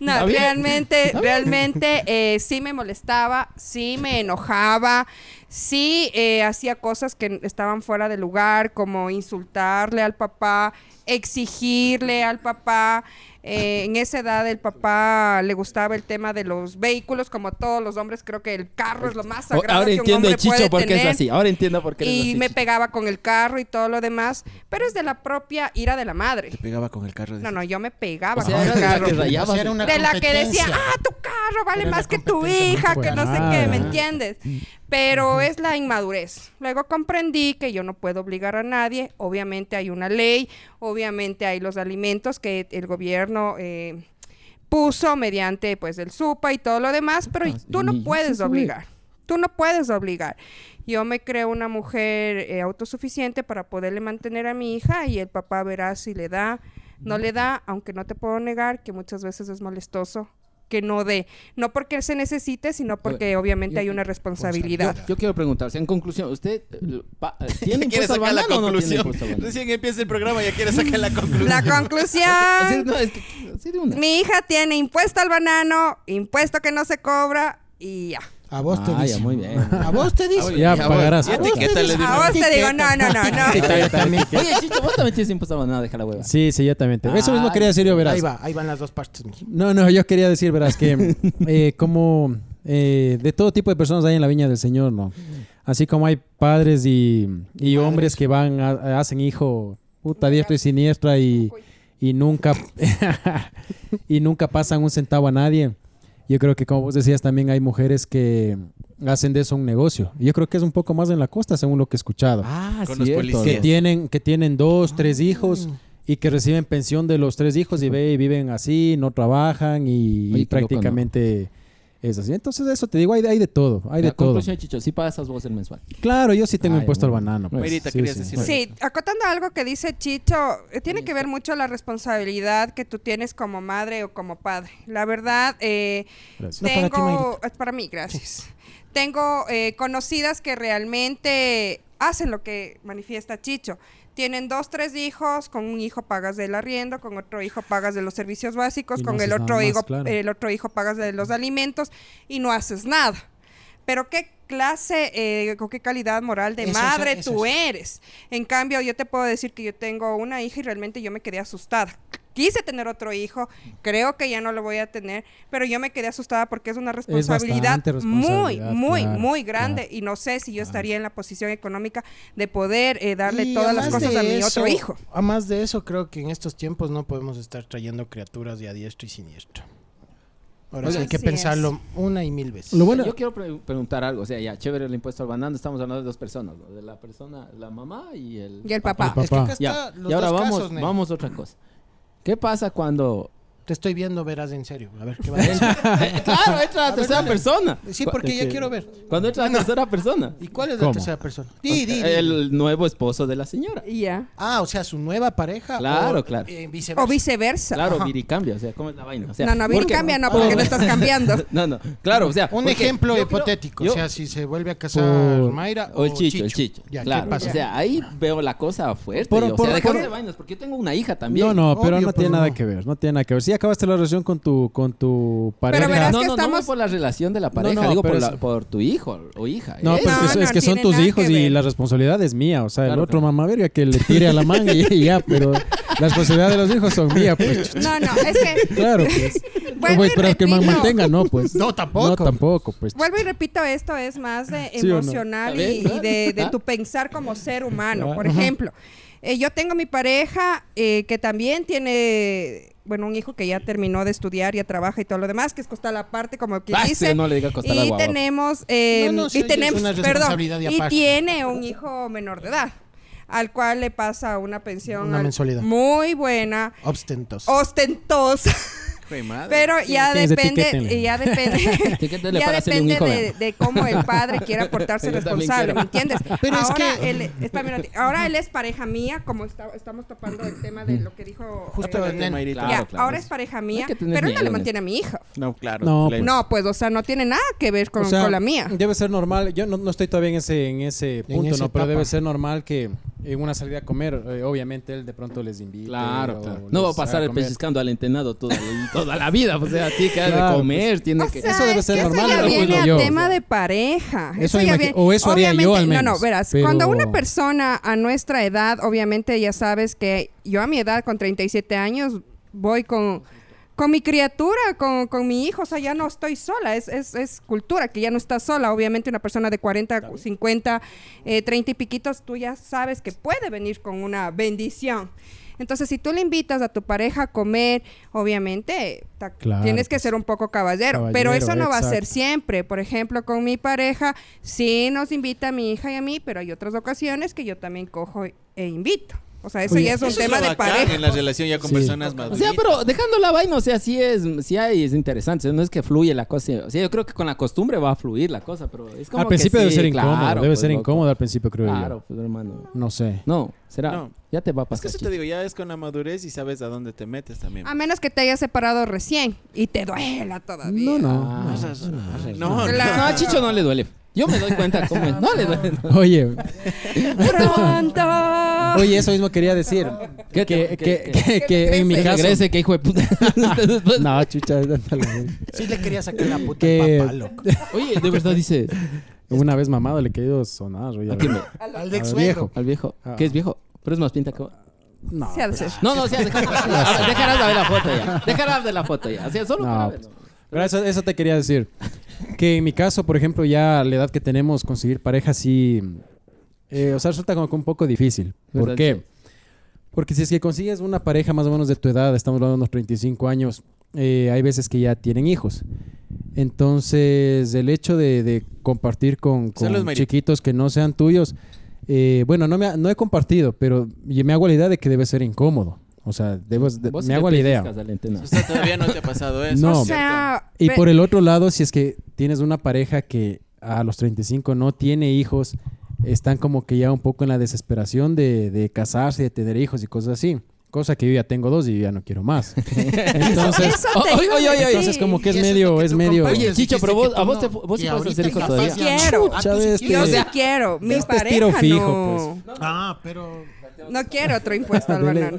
No realmente realmente eh, sí me molestaba sí me enojaba sí eh, hacía cosas que estaban fuera de lugar como insultarle al papá exigirle al papá Eh, en esa edad el papá le gustaba el tema de los vehículos como todos los hombres creo que el carro es lo más Oh, sagrado Ahora que un entiendo hombre el chicho puede por qué es tener así. Ahora entiendo por qué y así, me pegaba con el carro y todo lo demás, pero es de la propia ira de la madre. Te pegaba con el carro. No, no, yo me pegaba O sea, con el de la carro. De la que decía, ah, tu carro vale Era más que tu hija, que no sé qué, ¿me entiendes? Pero es la inmadurez. Luego comprendí que yo no puedo obligar a nadie. Obviamente hay una ley, obviamente hay los alimentos que el gobierno eh, puso mediante pues el SUPA y todo lo demás, pero Ah, tú no puedes obligar. Tú no puedes obligar. Yo me creo una mujer eh, autosuficiente para poderle mantener a mi hija y el papá verá si le da, no le da, aunque no te puedo negar que muchas veces es molestoso que no dé, no porque se necesite, sino porque obviamente yo- hay una responsabilidad. Yo, yo quiero preguntarse, en conclusión, ¿usted eh, pa- eh, tiene ¿Quiere impuesto al sacar la no conclusión? banano? Recién empieza el programa y ya quiere sacar la conclusión. La Así, conclusión, no, es que, así de una. mi hija tiene impuesto al banano, impuesto que no se cobra y ya. A vos te Ah, dice. muy bien. A vos te dice. Ya Ya, pagarás. Y etiquétale de A vos te digo, no, no, no, no. Oye, Chicho, vos también tienes impuesto banano, deja la hueva. Sí, sí, yo también. Eso mismo Ah, quería decir yo, verás. Ahí va, ahí van las dos partes. No, no, yo quería decir, verás, que eh, como eh, de todo tipo de personas hay en la viña del Señor, ¿no? Así como hay padres y, y hombres que van, a- hacen hijo, puta, diestro y siniestra y, y nunca, y nunca pasan un centavo a nadie. Yo creo que, como vos decías, también hay mujeres que hacen de eso un negocio. Yo creo que es un poco más en la costa, según lo que he escuchado. Ah, Con los cierto. policías. que tienen, que tienen dos, tres Ah. hijos y que reciben pensión de los tres hijos y ve y viven así, no trabajan y, Oye, y loco, prácticamente es así. Entonces eso te digo, hay, de- hay de todo, hay La de todo. conclusión, Chicho, sí pasas vos el mensual. Claro, yo sí tengo Ay, impuesto al banano. pues. Merita, Sí, querías sí. decir Sí, acotando algo que dice Chicho, eh, tiene que ver mucho la responsabilidad que tú tienes como madre o como padre. La verdad, eh, Gracias. No, para ti, tengo, es para mí, gracias. Tengo eh, conocidas que realmente hacen lo que manifiesta Chicho. Tienen dos, tres hijos, con un hijo pagas del arriendo, con otro hijo pagas de los servicios básicos, Y no con el otro más, hijo, claro. el otro hijo pagas de los alimentos y no haces nada. pero qué clase, eh, con qué calidad moral de Eso madre eso tú es. eres. En cambio, yo te puedo decir que yo tengo una hija y realmente yo me quedé asustada. Quise tener otro hijo, creo que ya no lo voy a tener, pero yo me quedé asustada porque es una responsabilidad, muy, responsabilidad, muy, claro, muy grande claro. y no sé si yo estaría en la posición económica de poder eh, darle Y todas las cosas a mi otro hijo. Además de eso, creo que en estos tiempos no podemos estar trayendo criaturas de a diestro y siniestro. Ahora sí Oiga, hay que es. pensarlo una y mil veces. Lo bueno- Yo quiero pre- preguntar algo, o sea, ya, chévere el impuesto al banano, estamos hablando de dos personas, ¿no? de la persona, la mamá y el... Y el papá. El Es que acá papá. Ya, los y ahora dos vamos, casos, vamos a otra cosa. ¿Qué pasa cuando... Te estoy viendo, verás en serio. A ver, ¿qué va a decir? claro, entra la tercera persona. Sí, porque ya quiero ver. Cuando entra la tercera persona. ¿Y cuál es la ¿Cómo? tercera persona? Di, di, di. El nuevo esposo de la señora. Ya. Ah, o sea, su nueva pareja. Claro, o, claro. eh, viceversa. O viceversa. Claro, Ajá. viricambio, o sea, ¿cómo es la vaina? O sea, no, no, bien porque- cambia, no, porque no estás cambiando. No, no, claro, o sea... Un ejemplo hipotético. yo- o sea, si se vuelve a casar Por- Mayra O el chicho, el chicho. Ya, claro. ¿qué pasa? O sea, ahí veo la cosa fuerte. Por- o por- sea, dejarse por- de vainas, porque yo tengo una hija también. No, no, pero no tiene nada que ver, no tiene nada que ver. Acabaste la relación con tu con tu pareja. verás no, que no, no estamos- voy por la relación de la pareja, no, digo por, pero la- es- por tu hijo o hija. No, ¿eh? pero es que, No, es no que son tus hijos y la responsabilidad es mía. O sea, el otro claro. mamá verga que le tire a la manga y ya, pero la responsabilidad de los hijos son mía, pues. No, no, es que Claro, pues. Vuelvo no voy a y esperar que man mantenga, no, pues. No, tampoco. No, tampoco, pues. Vuelvo y repito, esto es más de ¿Sí o no? emocional y, de, de claro. tu pensar como ser humano. Claro. Por ejemplo, eh, yo tengo mi pareja eh, que también tiene, bueno, un hijo que ya terminó de estudiar, ya trabaja y todo lo demás, que es costar la parte, como que Ah, dice. no le diga costar la y tenemos, eh, No, no, sí, y tenemos, una perdón, y y aparte. tiene un hijo menor de edad, al cual le pasa una pensión Una al- mensualidad. muy buena, Ostentos. ostentosa. Pero ya depende, ya depende, ya depende de, cómo el padre quiera portarse responsable. ¿me entiendes? Pero es ahora que- él, espérame un ratito. ahora él es pareja mía, como está- estamos topando el tema de lo que dijo Justo eh, el. Claro, ya, claro. ahora es pareja mía, pero él no le en mantiene a mi hija. No, claro. No, claro. No, pues, o sea, no tiene nada que ver con, O sea, con la mía. Debe ser normal. Yo no, no estoy todavía en ese, en ese punto, ¿no? Pero debe ser normal que en una salida a comer, eh, obviamente él de pronto les invite. Claro, claro. No va a pasar el pellizcando al entenado toda, la- toda la vida. O sea, tiene que Claro, de comer, tiene O que... sea, eso debe es ser que normal, Eso ya viene a yo, tema o sea. de pareja. Eso ya imagi- viene- o eso haría yo al obviamente- No, menos, no, verás. pero- Cuando una persona a nuestra edad, obviamente ya sabes que yo a mi edad, con 37 años, voy con, con mi criatura, con, con mi hijo. O sea, ya no estoy sola. Es, es, es cultura, que ya no estás sola. Obviamente una persona de 40, 50, eh, 30 y piquitos, tú ya sabes que puede venir con una bendición. Entonces, si tú le invitas a tu pareja a comer, obviamente Claro, tienes que pues. ser un poco caballero, pero eso no va a ser siempre. Por ejemplo, con mi pareja, sí nos invita a mi hija y a mí, pero hay otras ocasiones que yo también cojo e invito. O sea, eso Oye, ya es un Eso es tema lo de bacán pareja. en la relación ya con Sí. personas O sea, pero dejando la vaina, o sea, sí es, sí hay, es interesante, no es que fluye la cosa. O sea, yo creo que con la costumbre va a fluir la cosa, pero es como Al principio que debe sí, ser incómodo, claro, debe pues, ser loco. incómodo al principio, creo Claro, yo. pues hermano. No sé. No, será, No. ya te va a Es que pasar. eso te chico. digo, ya es con la madurez y sabes a dónde te metes también. A menos que te hayas separado recién y te duela todavía. No, no. Ah, No, no. No, a Chicho no le duele. Yo me doy cuenta cómo es. No le duele. Oye, Pronto. oye, eso mismo quería decir. ¿Qué que, que, que, que en mi Que caso. regrese, que hijo de puta. No, chucha. Sí le quería sacar la puta papá, loco. Oye, de verdad dice. Una vez mamado le he querido sonar. oye, ¿A quién me- Al de Al suegro. viejo. Al viejo. Ah. ¿Qué es viejo? Pero es más pinta que. No, Sí, ha de ser. No, no, sí, dejarás dejarás de ver la foto ya. Dejarás de la foto ya. O sea, solo No, para ver. Pero eso, eso te quería decir. Que en mi caso, por ejemplo, ya a la edad que tenemos, conseguir pareja sí. eh, o sea, resulta como que un poco difícil. ¿Por qué? Porque si es que consigues una pareja más o menos de tu edad, estamos hablando de unos 35 años, eh, hay veces que ya tienen hijos. Entonces, el hecho de, de compartir con, chiquitos que no sean tuyos, eh, bueno, no, me ha- no he compartido, pero me hago la idea de que debe ser incómodo. O sea, debo, de- me hago la idea. O sea, todavía no te ha pasado eso. No. O sea, Y por el otro lado, si es que tienes una pareja que a los 35 no tiene hijos, están como que ya un poco en la desesperación de, de casarse, de tener hijos y cosas así. Cosa que yo ya tengo dos y ya no quiero más. Entonces, eso oye, oye, oye, entonces como que es medio, que es medio... Oye, Chicho, pero vos- a vos no. te- vos sí puedes hacer hijos todavía. Quiero. Chucha. Yo sí quiero. Mi Este es pareja tiro fijo, no. pues. Ah, pero No quiero otro impuesto al banano.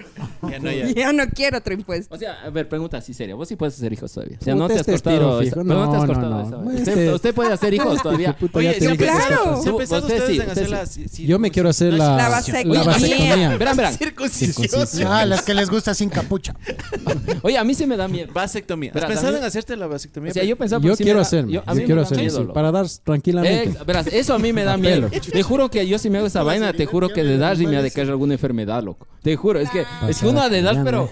Ya no, ya. Ya no quiero otro impuesto. O sea, a ver, pregunta así seria. Vos sí puedes hacer hijos todavía. O sea, no te has este es cortado. pero no te has No, no, cortado esa- Este- Usted, usted puede hacer hijos todavía. Puta, Oye, ya ¿se tiene han que claro. escapar. ¿Se han pensado Usted ustedes sí, en usted hacer sí. la ci- ci- Yo me quiero hacer la, La vasectomía. Verán, verán. Circuncisión. Ah, las que les gusta sin capucha. Oye, a mí sí me da miedo. Vasectomía. ¿Has pensado en hacerte la vasectomía? O sea, yo pensaba Yo sí quiero hacerme. yo- Yo, quiero hacerme, sí, para dar tranquilamente. Verás, eso a mí me da miedo. Te juro que yo si me hago esa vaina, te juro que de dar y me ha de caer alguna enfermedad, loco. Te juro, es que, es que uno ha de dar, pero.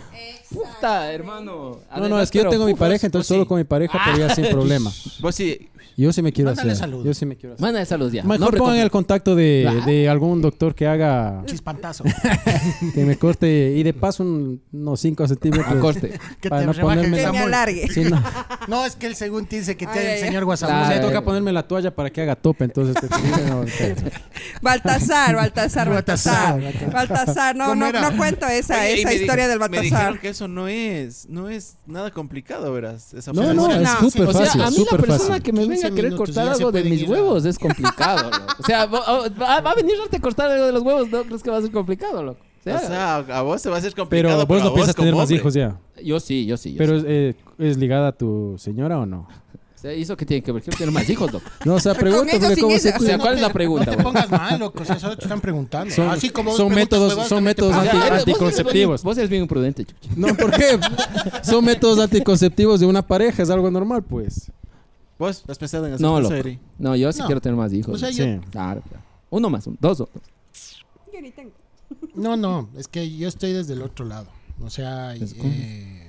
Puta, hermano. No, no, es que yo tengo mi pareja, entonces pues solo con mi pareja podría sin problema. Vos sí. Yo sí me quiero Mándale hacer. saludos. Yo sí me quiero hacer. Manda de salud ya. Mejor Nombre pongan el contacto de, Ah. de algún doctor que haga Chispantazo. que me corte y de paso un- unos 5 centímetros. A corte. Que para te no ponerme el Que me alargue. Sí, no. No, es que él según te dice que te ay, el señor O Guasamuz. sea, Claro. toca ponerme la toalla para que haga tope, entonces te no, Baltasar, Baltasar, Baltasar, Baltasar. Baltasar, no, ¿Cómo no, era? no cuento esa, Oye, esa historia del Me dijeron Baltasar. que eso no es, no es nada complicado, verás. Esa No, no, es No. súper O sea, fácil, a mí la persona fácil. que me 15 venga a querer cortar se algo de mis ir huevos es complicado, loco. O sea, va, a venir a cortar algo de los huevos, ¿no crees que va a ser complicado, loco? O sea, O sea, a vos te va a ser complicado. Pero vos no piensas tener más hijos ya. yo sí, yo sí. yo Pero sí. eh, ¿es ligada a tu señora o no? O sea, ¿y eso qué tiene que ver? Quiero tener más hijos, loco. No, o sea, pregunta porque sin cómo se ella. O sea, ¿cuál es la No pregunta, te güey? pongas mal, loco. O sea, solo te están preguntando. Son- Así como vos son métodos- son te métodos anti- vos eres bien- anticonceptivos. Vos eres bien imprudente, chuchi. No, ¿por qué? Son métodos anticonceptivos de una pareja, es algo normal, pues. ¿Vos has pensado en hacer No, eso, loco. Eri? No, yo sí No. quiero tener más hijos. O sea, yo- Sí. Claro, claro. Uno más, un- dos, dos. Yo ni tengo. No, no, es que yo estoy desde el otro lado. O sea, ¿Es eh,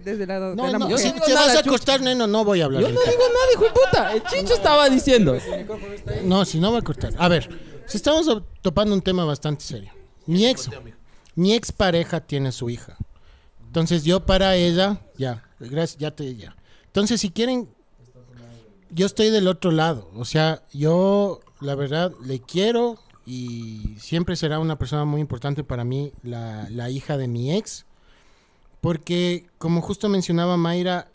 Desde el lado no, de la no, mujer. si Yo no digo te vas a acostar, neno, no voy a hablar. Yo no digo nada, hijo de puta. El chicho estaba diciendo. No, si no va a cortar. A ver, si estamos topando un tema bastante serio. Mi ex, mi ex pareja tiene su hija. Entonces yo para ella, ya, gracias, ya te ya. Entonces si quieren, yo estoy del otro lado. O sea, yo la verdad le quiero y siempre será una persona muy importante para mí, la, la hija de mi ex. Porque como justo mencionaba Mayra,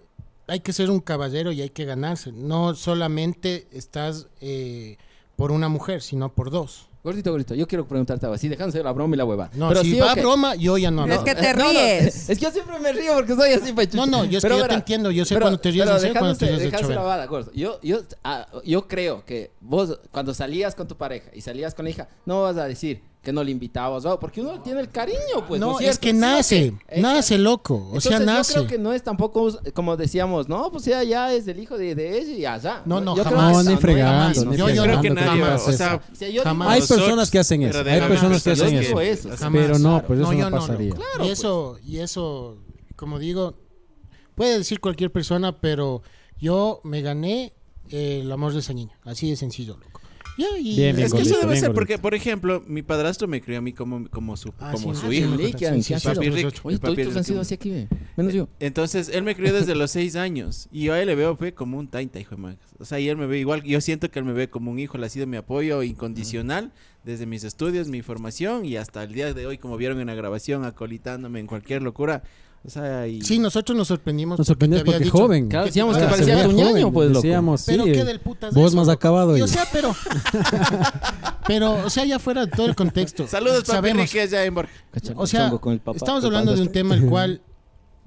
hay que ser un caballero y hay que ganarse. No solamente estás eh, por una mujer, sino por dos. Gordito, gordito, yo quiero preguntarte algo así, dejándose la broma y la hueva. No, Pero si sí, va ok. a broma, yo ya no hablo. Es que te Eh, no, no, ríes. es que yo siempre me río porque soy así, pechucho. No, no, yo es que yo te entiendo, yo sé cuando te ríes pero serio, cuando te dejándose- ríes de dejándose la gordo. Yo, yo, ah, yo creo que vos, cuando salías con tu pareja y salías con la hija, no vas a decir que no le invitabas, o algo, porque uno tiene el cariño, pues. no, ¿no es cierto? que ¿Sí o nace, nace loco, o sea, Entonces, nace. Yo creo que no es tampoco como decíamos, no, pues ya, ya es el hijo de, de ella y ya, ya. No, no, Yo creo jamás. que No, esa ni es- fregando, jamás. ni Yo- yo Creo que ¿qué nadie, pasa o sea, sea, Jamás. digo- Hay personas que hacen eso, pero hay personas que hacen eso. Eso. Jamás. Pero no, pues eso no, yo pasaría. no. y eso, y eso, como digo, puede decir cualquier persona, pero yo me gané el amor de esa niña, así de sencillo, Ya, y Bien, bien, Es que eso debe ser gordito. porque, por ejemplo, mi padrastro me crió a mí como, como su, Ah, como sí, su ah, hijo. han sido así aquí, menos yo. Entonces, él me crió desde los seis años. Y yo a él le veo fe, como un taita, hijo de madre. O sea, y él me ve igual. Yo siento que él me ve como un hijo. Él ha sido mi apoyo incondicional desde mis estudios, mi formación y hasta el día de hoy, como vieron en la grabación, acolitándome en cualquier locura. O sea, y... Sí, nosotros nos sorprendimos. Nos porque había porque dicho- joven. Claro, que- decíamos que parecía tu joven, ñaño, pues, loco. Decíamos, sí. Pero qué del putas Vos más acabado. Y, o sea, pero. pero, o sea, ya fuera de todo el contexto. Saludos, que es ya en O sea, chongo con el papá- estamos hablando de un tema el cual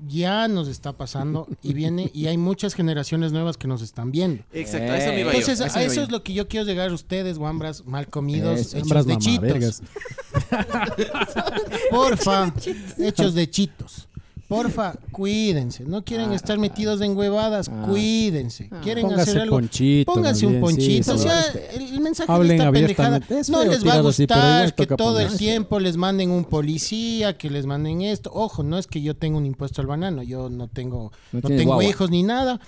ya nos está pasando y viene y hay muchas generaciones nuevas que nos están viendo. Exacto, a eso me iba yo. Entonces, eso a eso es lo que yo quiero llegar a ustedes, guambras mal comidos, hechos de chitos. Porfa, hechos de chitos. Porfa, cuídense. No quieren estar metidos en huevadas, Ah. cuídense. Quieren Póngase hacer algo. ponchito, Pónganse un bien, sí, ponchito. o sea, el, el mensaje de esta pendejada no les va a así, gustar que todo el tiempo les manden un policía, que les manden esto. Ojo, no es que yo tenga un impuesto al banano, yo no tengo, No tengo guagua. hijos ni nada.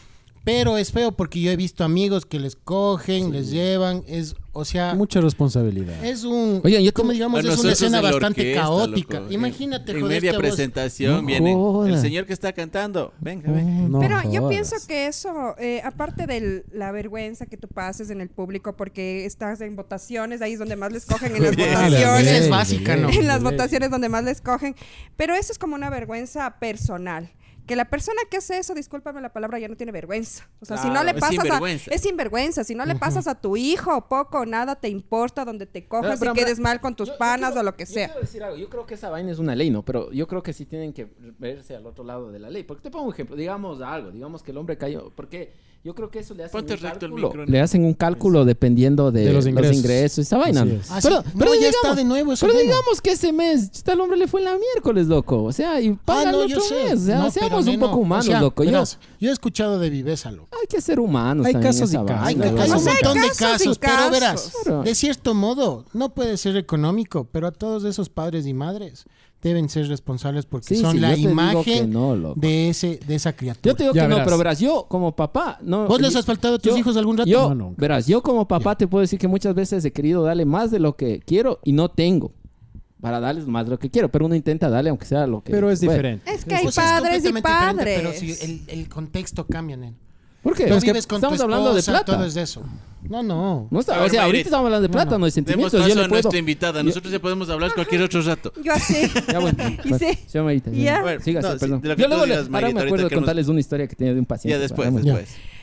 Pero es feo porque yo he visto amigos que les cogen, les llevan, es, o sea, Mucha responsabilidad. es un, Oigan, yo como digamos, A es una escena bastante orquesta, caótica. loco. Imagínate, En, media vos- presentación No viene joda. el señor que está cantando. Venga, venga. No Pero yo pienso que eso, eh, aparte de la vergüenza que tú pases en el público porque estás en votaciones, ahí es donde más les cogen en las votaciones. es básica, ¿no? en las votaciones donde más les cogen. Pero eso es como una vergüenza personal. Que la persona que hace eso, discúlpame la palabra, ya no tiene vergüenza. O sea, si no le es pasas a, sinvergüenza. es sinvergüenza, si no le pasas a tu hijo poco o nada te importa donde te cojas Pero, y quedes mal con tus Yo- yo panas quiero- o lo que yo sea. quiero decir algo. Yo creo que esa vaina es una ley, ¿no? Pero yo creo que sí tienen que verse al otro lado de la ley. Porque te pongo un ejemplo. Digamos algo. Digamos que el hombre cayó. Porque yo creo que eso le hacen Ponte un recto el cálculo. Le hacen un cálculo dependiendo de, De los los, ingresos. ingresos. Esa vaina. ¿no? es. Ah, sí. No, ya está de nuevo Pero tema. digamos que ese mes, el hombre le fue la miércoles, loco. O sea, y paga Ah, el no, otro yo sé. mes. O sea, No, seamos pero, un poco humanos, o sea, loco. Yo, verás, yo he escuchado de viveza, loco. hay que ser humanos. Hay en casos y casos. Hay, un montón de casos pero verás, de cierto modo, no puede ser económico, pero a todos esos padres y madres deben ser responsables porque Sí, son sí, la imagen no, de ese de esa criatura. Yo te digo Ya que no, pero verás, yo como papá, no. ¿Vos les has faltado a tus yo- hijos algún rato? Yo, No, verás, yo como papá te puedo decir que muchas veces he querido darle más de lo que quiero y no tengo para darles más de lo que quiero, pero uno intenta darle aunque sea lo que. Pero es bueno. diferente. Es que hay Pues es padres y padres. pero si el, el contexto cambia, nene. ¿Por qué? Tú Es que vives con estamos tu hablando de esposa, plata. todo es de eso. No, no. No está- A o sea, ahorita Mayrit. estamos hablando de No, plata, no, no. de Demos sentimientos. paso Yo le a puedo. nuestra invitada. Nosotros ya podemos hablar cualquier otro rato. Yo así. Ya, bueno. Y sí. señora Marita, Ya. Bueno, Sígase, no, sí, perdón. de lo que Yo luego ahora me ahorita acuerdo de contarles una historia que tenía de un paciente. Ya después. Ya.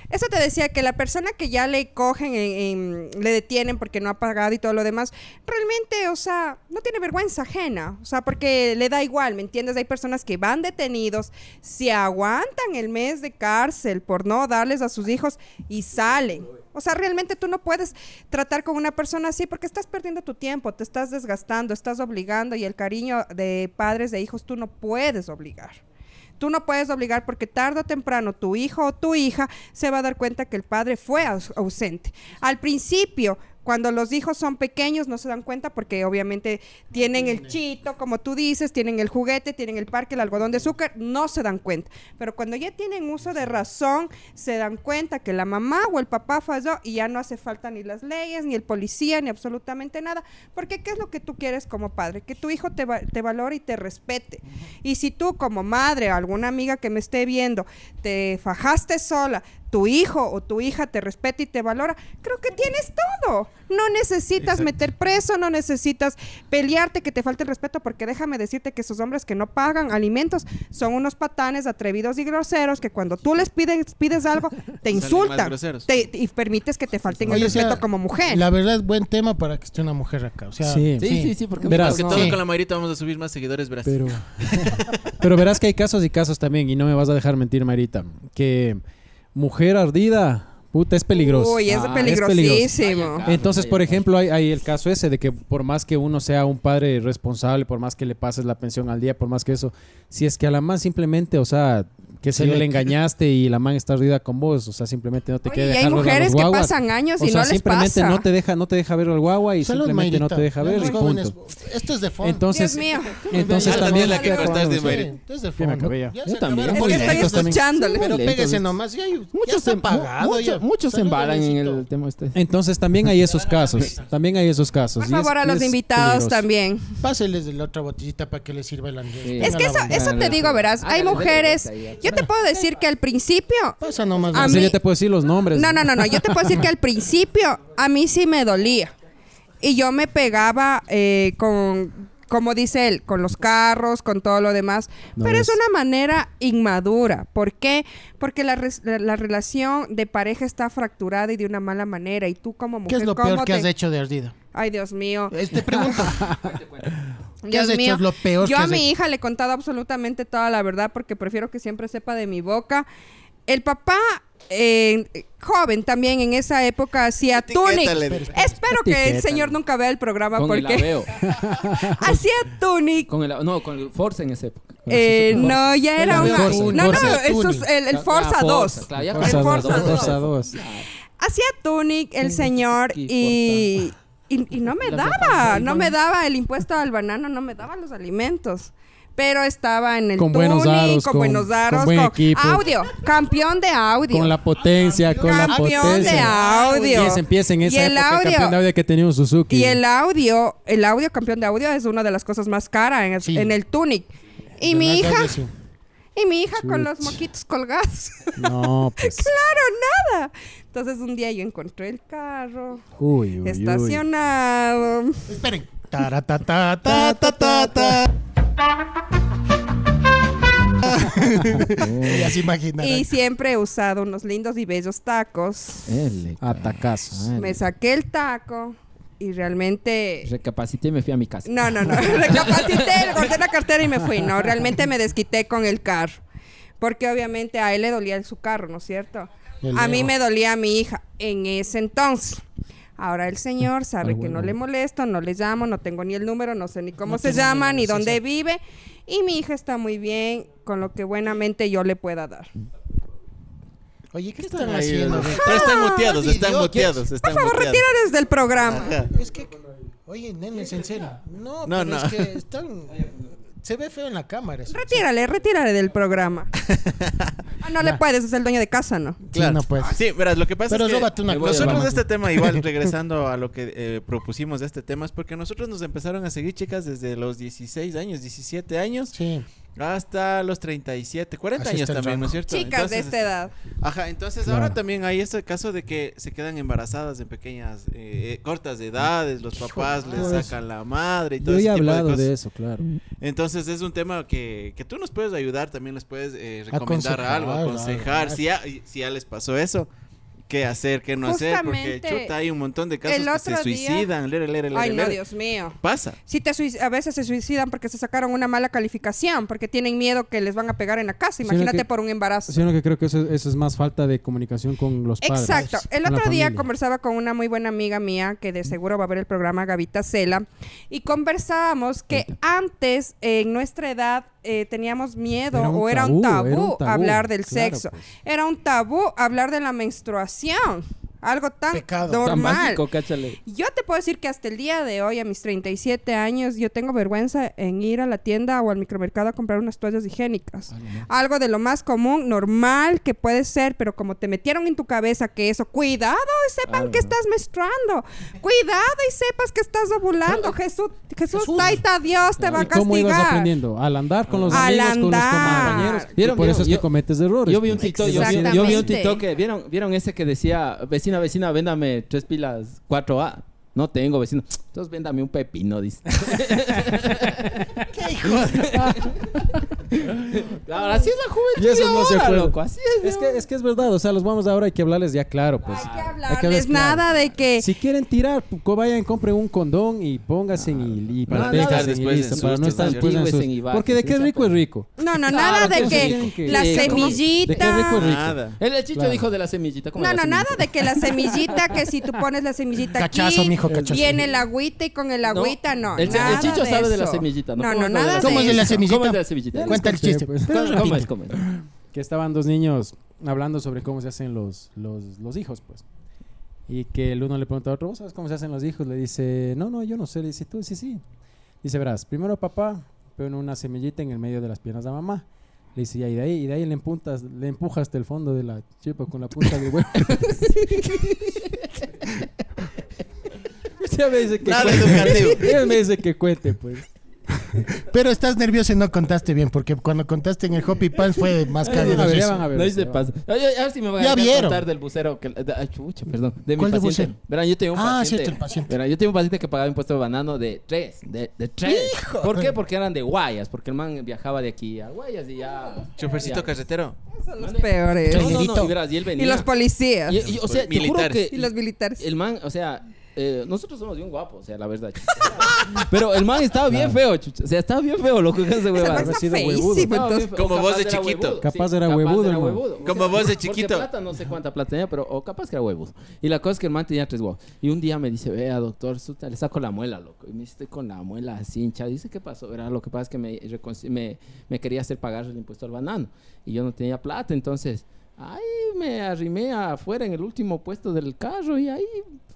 Eso te decía que la persona que ya le cogen, en- en- le detienen porque no ha pagado y todo lo demás, realmente, o sea, no tiene vergüenza ajena, o sea, porque le da igual, ¿me entiendes? Hay personas que van detenidos, se aguantan el mes de cárcel por no darles a sus hijos y salen. O sea, realmente tú no puedes tratar con una persona así porque estás perdiendo tu tiempo, te estás desgastando, estás obligando y el cariño de padres de hijos tú no puedes obligar. Tú no puedes obligar porque tarde o temprano tu hijo o tu hija se va a dar cuenta que el padre fue aus- ausente. Al principio, cuando los hijos son pequeños, no se dan cuenta porque obviamente tienen el chito, como tú dices, tienen el juguete, tienen el parque, el algodón de azúcar, no se dan cuenta. Pero cuando ya tienen uso de razón, se dan cuenta que la mamá o el papá falló y ya no hace falta ni las leyes, ni el policía, ni absolutamente nada. Porque ¿qué es lo que tú quieres como padre? Que tu hijo te, va- te valore y te respete. Y si tú como madre o alguna amiga que me esté viendo, te fajaste sola, tu hijo o tu hija te respeta y te valora, creo que tienes todo. No necesitas meter preso, no necesitas pelearte que te falte el respeto, porque déjame decirte que esos hombres que no pagan alimentos son unos patanes atrevidos y groseros que cuando tú les pides, pides algo, te insultan te- y permites que te falten el Oye, o sea, respeto como mujer. La verdad es buen tema para que esté una mujer acá. O sea, Sí. Sí, sí, sí, porque Verás, Porque no- todo Sí. con la Mayrita vamos a subir más seguidores, verás. Pero, pero verás que hay casos y casos también, y no me vas a dejar mentir, Marita, que mujer ardida, puta, es peligroso. Uy, es Ah, es peligrosísimo. Entonces, por ejemplo, hay, hay el caso ese de que por más que uno sea un padre responsable, por más que le pases la pensión al día, por más que eso, si es que a la man simplemente, o sea, que Se yo le- le engañaste y la man está ardida con vos, o sea, simplemente no te quiere y hay dejar ver a mujeres que pasan años o y sea, no les simplemente pasa. no te deja, no te deja ver al guagua y Salud, simplemente no Mayrita. te deja ver y jóvenes, punto. Esto es de fondo. Entonces, Dios mío. entonces también tela que Sí, cortaste, sí. Mayri. Esto es de fondo. Yo también. Es que estoy lentos también. escuchándole. Pero pégese nomás. Ya, ya Muchos está pagado. ya. Mucho- muchos se embalan en el tema este. Entonces también hay esos casos, también hay esos casos. Por favor, a los invitados peligroso. también. Páseles de la otra botellita para que le sirva el Andrés. Es que eso, eso te digo, verás, hay mujeres, yo te puedo decir que al principio, Pasa nomás. A mí- ya te puedo decir los nombres. no, no, no, no, yo te puedo decir que al principio a mí sí me dolía. Y yo me pegaba eh, con, como dice él, con los carros, con todo lo demás. No Pero es una manera inmadura. ¿Por qué? Porque la, res- la- la relación de pareja está fracturada y de una mala manera. Y tú como mujer, ¿Qué es lo ¿cómo peor que te- has hecho de ardida? Ay, Dios mío. Eh, Te pregunto. ¿Qué Dios has hecho? mío. Lo peor Yo que a mi hecho. hija le he contado absolutamente toda la verdad porque prefiero que siempre sepa de mi boca. El papá, eh, joven también en esa época, hacía tunic. Etiquétale. Espero que el señor nunca vea el programa Con el porque aveo. hacía tunic. Con el, no, con el Force en ese época. Eh, el no, ya El era una. Forza, No, no, Forza eso es Tuning. el, el Forza Forza, 2. claro, ya El Forza con dos, Forza Forza 2. dos. Hacía tunic el señor y, y, y no me daba, no me daba el impuesto al banano, no me daba los alimentos. Pero estaba en el Con tuning, buenos aros, con, con- buenos aros, con buen con equipo. audio, campeón de audio. Con la potencia, con la campeón potencia. de audio. Y ese empieza en Y esa el época audio. campeón de audio que tenía un Suzuki. Y el audio, el audio campeón de audio es una de las cosas más caras en el, Sí. en el tunic. Y De mi hija, y mi hija con los Chuch. moquitos colgados. No, pues. claro, nada. Entonces un día yo encontré el carro Uy, uy, uy. estacionado. Esperen. Taratata, ta, ta, ta, ta. Ya se imaginarán. Y siempre he usado unos lindos y bellos tacos. Atacazos. Ay, Me saqué el taco y realmente... Recapacité y me fui a mi casa. No, no, no. Recapacité, guardé la cartera y me fui. No, realmente me desquité con el carro. Porque obviamente a él le dolía su carro, ¿no es cierto? El A mí me dolía a mi hija en ese entonces. Ahora el señor sabe que no le molesto, no le llamo, no tengo ni el número, no sé ni cómo No se llama, número, ni sí, dónde sí. vive. Y mi hija está muy bien con lo que buenamente yo le pueda dar. Oye, ¿qué están Ahí, haciendo? Pero están muteados, están muteados, están Por favor, muteados. retírales del programa. Es que, oye, nenes, en serio. No, No, pero no. es que están. Se ve feo en la cámara. eso. Retírale, retírale del programa. Ah, no le puedes, es el dueño de casa, ¿no? Sí, no puedes. Sí, verás, lo que pasa Pero es que una cosa. nosotros de este tema, igual regresando a lo que eh, propusimos de este tema, es porque nosotros nos empezaron a seguir chicas desde los 16 años, 17 años, Sí. Hasta los 37, 40 Así años también, ¿no es cierto? Chicas de esta edad. Ajá, entonces Claro. ahora también hay este caso de que se quedan embarazadas en pequeñas, eh, eh, cortas de edades, los papás les sacan la madre y todo Yo ese ya he tipo de hablado cosas. de eso, claro. Entonces es un tema que, que tú nos puedes ayudar, también les puedes eh, recomendar Aconsejar, algo, aconsejar, si ya, si ya les pasó eso, qué hacer, qué no hacer, porque chuta, hay un montón de casos el que se otro día- suicidan, lere, lere, lere, Ay, no. Dios mío. Pasa. Si te a veces se suicidan porque se sacaron una mala calificación, porque tienen miedo que les van a pegar en la casa. Imagínate que- por un embarazo. Sino que creo que eso, eso es más falta de comunicación con los padres. Exacto. El otro día familia. conversaba con una muy buena amiga mía que de seguro va a ver el programa Gavita Cela y conversábamos que antes en nuestra edad eh, teníamos miedo Era o era un, tabú, tabú era un tabú, hablar del claro, sexo. pues. Era un tabú hablar de la menstruación. Algo tan Pecado. Tan normal. básico, cáchale. Yo te puedo decir que hasta el día de hoy, a mis 37 años, yo tengo vergüenza en ir a la tienda o al micromercado a comprar unas toallas higiénicas. Algo de lo más común, normal que puede ser, pero como te metieron en tu cabeza que eso, cuidado y sepan Claro. que estás menstruando. Cuidado y sepas que estás ovulando. Jesús, Jesús, Jesús. taita Dios te va a ¿Y cómo ibas castigar. aprendiendo? Al andar con los Al amigos, con los andar. compañeros. Y ¿Vieron? por eso es que Yo- cometes errores. Yo vi un pues. TikTok, yo vi, yo vi un. TikTok que, ¿vieron, ¿vieron ese que decía, vecina, vecina, véndame tres pilas 4A? No tengo, vecino. Entonces véndame un pepino, dice. ¿Qué hijo Ahora así es la juventud. Y eso no se ahora, puede. loco, así es. Es que, es que es verdad, o sea, los vamos ahora hay que hablarles ya claro, pues. Hay que hablarles hablarles claro. nada de que... Si quieren tirar, vayan, compren un condón y pónganse y, y Para no protéjanse estar y después en para no estar ¿no? después en Ibaques, Porque de qué rico es rico. No, no, Claro, nada de que, que- la Sí, ¿cómo? semillita... ¿De qué rico es rico? El, el chicho Claro. dijo de la semillita. ¿cómo No, no, nada de que la semillita, que si tú pones la semillita Cachazo, aquí, mijo, cachazo. viene el agüita y con el agüita no. El, el nada chicho de sabe de la eso. semillita, ¿no? No, ¿Cómo no, nada de ¿Cómo es de la eso. semillita? ¿Cómo es de la semillita? Cuenta el chiste. pues. ¿Cómo es? ¿Cómo es? que estaban dos niños hablando sobre cómo se hacen los, los, los hijos, pues. Y que el uno le pregunta a otro, ¿vos sabes cómo se hacen los hijos? Le dice, no, no, yo no sé. Le dice, tú, sí, sí. Dice, verás, primero papá pone una semillita en el medio de las piernas de mamá. Le dice, ya, y de ahí, y de ahí le, empuntas, le empujas hasta el fondo de la chipa con la punta del huevo. Ella me dice que Nada cuente. Ella me dice que cuente, pues. Pero estás nervioso y no contaste bien, porque cuando contaste en el Hoppy Pants fue más caro. ver, ya van a ver. No hice pasa. Oye, a ver si me voy Ya a vieron. contar del bucero. Que, de- ay, chucha, perdón. De mi ¿Cuál de paciente. bucero? Verán, yo tengo un Ah, paciente. cierto, el paciente. Verán, yo tengo un paciente que pagaba impuesto de banano de tres. De, de tres. ¿Por qué? Porque eran de Guayas. Porque el man viajaba de aquí a Guayas y ya. Chofercito carretero. Son los peores. No, no, no, y verás, y él venía. Y los policías. Y- y, o sea, te juro que Y los militares. el man, o sea, eh, nosotros somos bien guapos, o sea, la verdad. chucha. Pero el man estaba bien feo, chucha. O sea, estaba bien feo lo que ese está sido huevudo. Como vos de chiquito. huevudo, Capaz sí, era capaz huevudo, Como vos de chiquito. plata no sé cuánta plata tenía, pero o capaz que era huevudo. Y la cosa es que el man tenía tres huevos. Y un día me dice, vea, doctor, le saco la muela, loco. Y me dice, estoy con la muela así hinchada. Dice, ¿qué pasó? Era lo que pasa es que me, me quería hacer pagar el impuesto al banano. Y yo no tenía plata, entonces... Ahí me arrimé afuera en el último puesto del carro y ahí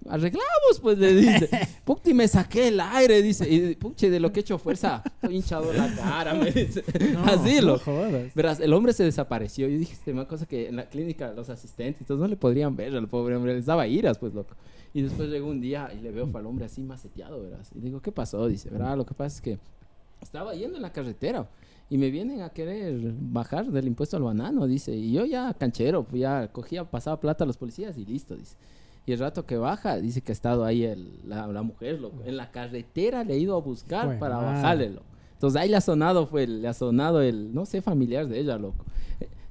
arreglamos, pues le dice. Puti, me saqué el aire, dice. Y puche, de lo que he hecho fuerza, estoy hinchado la cara, me dice. Así no lo. jodas. Verás, el hombre se desapareció. Yo dije, este, una cosa que en la clínica los asistentes, todos no le podrían ver al pobre hombre, les daba iras, pues, loco. Y después llegó un día y le veo al hombre así maceteado, verás. Y digo, ¿qué pasó? Dice, verá, lo que pasa es que estaba yendo en la carretera y me vienen a querer bajar del impuesto al banano, dice. Y yo ya canchero, pues ya cogía, pasaba plata a los policías y listo, dice. Y el rato que baja, dice que ha estado ahí el- la, la mujer, loco. En la carretera le he ido a buscar para bajarle, loco. Entonces ahí le ha sonado, fue, le ha sonado el, no sé, familiar de ella, loco.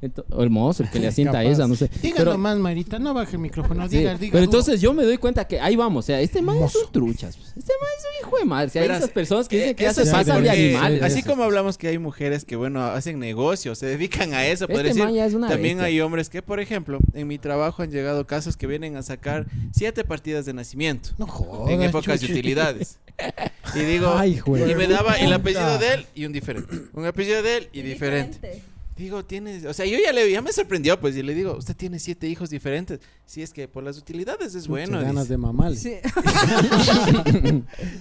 Ento- o el mozo, el que le asienta a ella, no sé. Dígalo Pero- más, Marita. No baje el micrófono. Sí, Diga, diga. pero entonces yo me doy cuenta que ahí vamos, o sea, este man es un truchas. pues. Este man es un hijo de madre. Hay Verás, esas personas que dicen que Eh, ya se eso pasan de porque animales. Así Eso. como hablamos que hay mujeres que, bueno, hacen negocios, se dedican a eso, podría Este decir. man ya es una También bestia. hay hombres que, por ejemplo, en mi trabajo han llegado casos que vienen a sacar siete partidas de nacimiento No jodas. en épocas de chuchi. utilidades. Y digo, Ay, y me daba el apellido de él y un diferente. Un apellido de él y diferente. Digo, tienes, o sea, yo ya le ya me sorprendió, pues, y le digo, usted tiene siete hijos diferentes. Si es que por las utilidades es bueno. Muchas ganas dice. de mamar. Sí.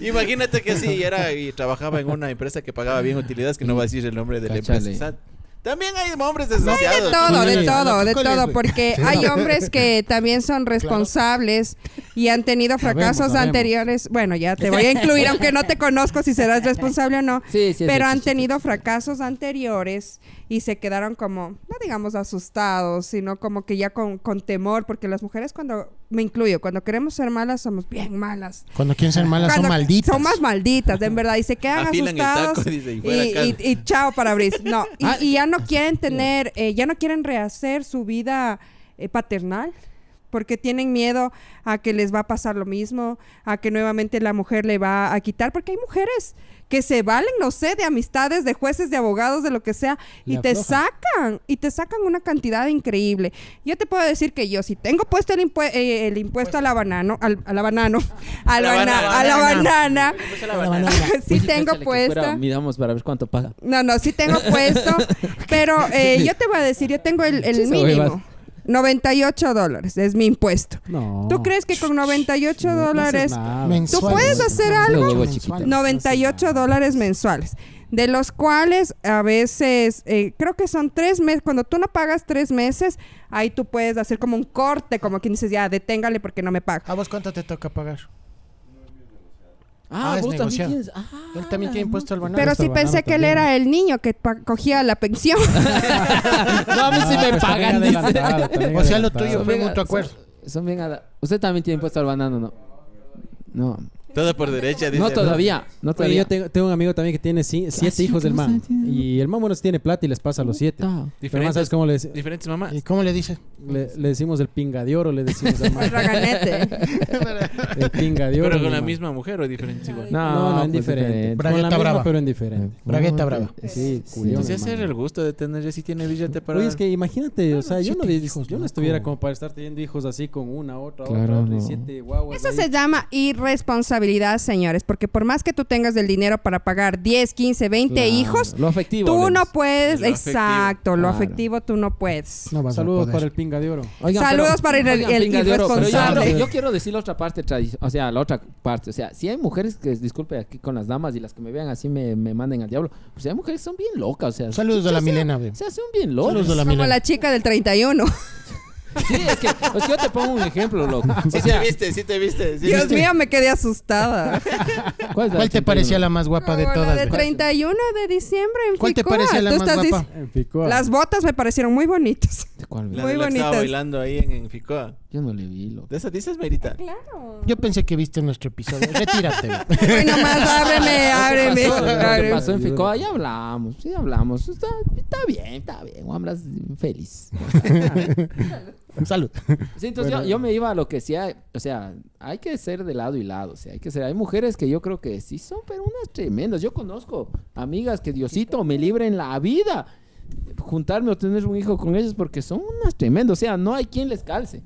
Imagínate que sí, era y trabajaba en una empresa que pagaba bien utilidades, que no va a decir el nombre de la empresa. También hay hombres De desgraciados. todo, de todo, de ¿Cuál es, todo, porque hay hombres que también son responsables y han tenido fracasos Sabemos, sabemos. anteriores. Bueno, ya te voy a incluir, aunque no te conozco si serás responsable o no. Sí, sí, pero sí, han sí, sí. tenido fracasos anteriores y se quedaron como, no digamos asustados, sino como que ya con, con temor, porque las mujeres cuando, me incluyo, cuando queremos ser malas somos bien malas. Cuando quieren ser malas son malditas. Son más malditas, de en verdad, y se quedan Afilan el asustados. taco, dice, y y, fuera y- caldo. y chao para abrir. No, y, Ah. y ya no quieren tener, eh, ya no quieren rehacer su vida eh, paternal. Porque tienen miedo a que les va a pasar lo mismo, a que nuevamente la mujer le va a quitar. Porque hay mujeres que se valen, no sé, de amistades, de jueces, de abogados, de lo que sea, y te sacan, y te sacan una cantidad increíble. Yo te puedo decir que yo, si tengo puesto el, impue- eh, el impuesto a la banano, al- a la banano, a la, La bana- banana. a la banana, banana. Oye, tengo puesta. Miramos para ver cuánto paga. No, no, sí tengo puesto, pero eh, yo te voy a decir, yo tengo el, mínimo. Huevada. 98 dólares es mi impuesto. No. ¿Tú crees que con 98 No, no dólares. Mensual. tú puedes hacer algo? huevo Mensual. chiquito. 98 dólares mensuales, de los cuales a veces, eh, creo que son tres meses, cuando tú no pagas tres meses, ahí tú puedes hacer como un corte, como quien dices, ya, deténgale porque no me paga. ¿A vos cuánto te toca pagar? Ah, Ah, vos también tienes. Ah, Él también tiene impuesto al banano. Pero sí pensé que él también. era el niño que cogía la pensión. no, a mí sí Ah, me pues pagan. también dice. O sea, lo tuyo fue mutuo acuerdo. Son, son bien Usted también tiene impuesto al banano, ¿no? No. Todo por derecha, dice. No todavía. No Oye, todavía. yo tengo, tengo un amigo también que tiene siete sí, hijos del ¿qué man. Y el man, bueno, sí tiene plata y les pasa a los siete. Ah. Pero man, ¿sabes cómo le, Diferentes mamás. ¿Y cómo le dice? le, le decimos el pinga de oro? Le decimos al man. El raganete. el pinga de oro. Pero con la man. misma mujer o diferentes igual. No, no, pues en diferente. diferente. Con la Bragueta misma, brava. pero en diferente. Bragueta brava. Sí, Sí. culión, Entonces hacer el gusto de tener, ya si tiene billete para... Oye, es que imagínate, o sea, yo no, hijos, yo no estuviera como para estar teniendo hijos así con una, otra, Claro, otra, no. siete guaguas. Eso se llama irresponsabilidad, señores, porque por más que tú tengas el dinero para pagar 10, 15, 20 Claro, hijos, Lo afectivo. tú no puedes, Lo afectivo. exacto, lo Claro. afectivo tú no puedes. No Saludos para el pinga de oro. Oigan, Saludos para el- oigan, el pinga de oro, pero yo quiero- Yo, quiero decir la otra parte, o sea, la otra parte. O sea, si hay mujeres que, disculpe aquí con las damas y las que me vean así me, me manden al diablo, pues hay mujeres que son bien locas, o sea. Saludos a la Milena. O sea, son bien locas. Saludos a la Como Milena. la chica del 31. Sí, es que, es que yo te pongo un ejemplo, loco. O Sí sea, te viste, sí te viste. sí Dios viste. mío, me quedé asustada. ¿cuál, ¿Cuál te 81? parecía la más guapa de todas? la de ve? 31 de diciembre en ¿Cuál te Ficoa. parecía la más guapa? En Ficoa. Las botas me parecieron muy bonitas. ¿De cuál, La Muy de la que estaba bonitas. bailando ahí en, en Ficoa. Yo no le vi, loco. ¿De esas dices, Merita? Claro. Yo pensé que viste nuestro episodio. Retírate. Bueno, más ábreme, ábreme. Lo que ábreme. pasó en Ficoa, ya hablamos, sí hablamos. Está, está bien, está bien, hablas feliz. Salud. Sí, entonces yo, yo me iba a lo que sea, o sea, hay que ser de lado y lado, o sea, hay que ser, hay mujeres que yo creo que sí son, pero unas tremendas. Yo conozco amigas que Diosito me libre en la vida juntarme o tener un hijo con ellas porque son unas tremendas, o sea, no hay quien les calce.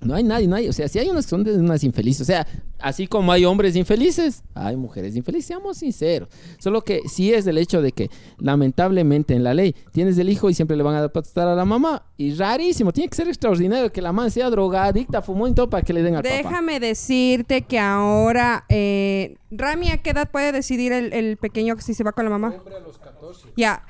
No hay nadie, no hay, o sea, si hay unas que son de unas infelices, o sea, así como hay hombres infelices, hay mujeres infelices, seamos sinceros. Solo que sí es el hecho de que lamentablemente en la ley tienes el hijo y siempre le van a protestar a la mamá y rarísimo, tiene que ser extraordinario que la mamá sea drogadicta, fumó y todo para que le den al papá. Déjame decirte que ahora, eh, Rami, ¿a qué edad puede decidir el, el pequeño si se va con la mamá? Ya,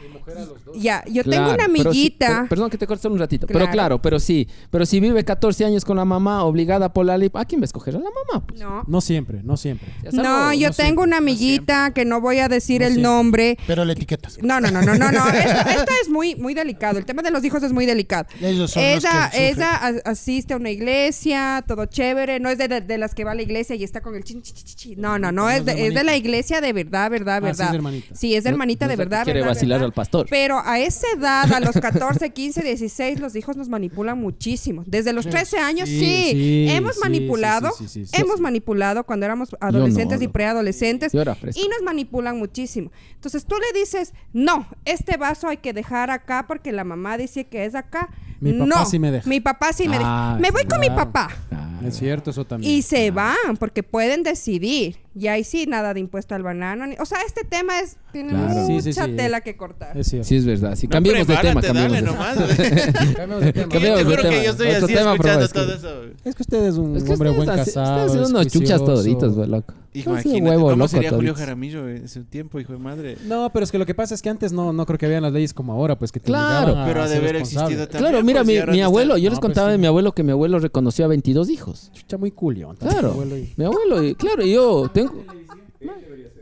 ya, yo tengo una amiguita. per- perdón que te corte solo un ratito. Claro. Pero claro, pero sí. Pero si vive 14 años con la mamá obligada por la ley, ¿a quién va a escoger? A la mamá. pues. No, No. No siempre, no siempre. No, yo no tengo siempre, una amiguita que no voy a decir No el siempre. nombre. Pero le etiquetas. No, no, no, no, no, no. Esto, esto es muy, muy delicado. El tema de los hijos es muy delicado. Ellos son Ella, los que sufren. ella a- asiste a una iglesia, todo chévere. No es de, de- de las que va a la iglesia y está con el chin, chi, chi, chi, chi. No, no, no. No Es de, es de la iglesia de verdad, verdad, Ah, sí es verdad. hermanita. Sí, es hermanita No de que verdad, quiere verdad, vacilar verdad. al pastor. Pero a esa edad, a los 14, 15, 16, los hijos nos manipulan muchísimo. Desde los 13 años, sí. Sí, sí, hemos sí, manipulado, sí, sí, sí, sí. hemos manipulado cuando éramos adolescentes y preadolescentes. Y nos manipulan muchísimo. Entonces tú le dices, no, este vaso hay que dejar acá porque la mamá dice que es acá. Mi papá no, sí me deja. Mi papá sí me Ah, deja. Me voy con mi papá. Ah, Es cierto, eso también. Y se van porque pueden decidir. Y ahí sí, nada de impuesto al banano. ni- O sea, este tema es tiene Claro. mucha Sí, sí, sí. tela que cortar. Es. Sí, es verdad. Sí, No, cambiemos de tema, cambiemos de nomás. Cambiamos de tema. Yo juro que yo estoy así tema, escuchando pero es todo que- eso. Es que usted es un Es que hombre buen hace- casado. ustedes es son unos chuchas toditos, güey, loco. Hijo, imagínate, huevo ¿cómo loco sería Julio. Jaramillo en su tiempo, hijo de madre? No, pero es que lo que pasa es que antes no, no creo que habían las leyes como ahora, pues que te Claro. Pero ha de haber existido también. Claro, mira, pues, mi, mi abuelo, yo No, les pues contaba de mi abuelo que mi abuelo reconoció a 22 hijos. Chucha, muy culión. Claro. abuelo y- Mi abuelo, y, claro, y yo tengo. Ele, ele deveria.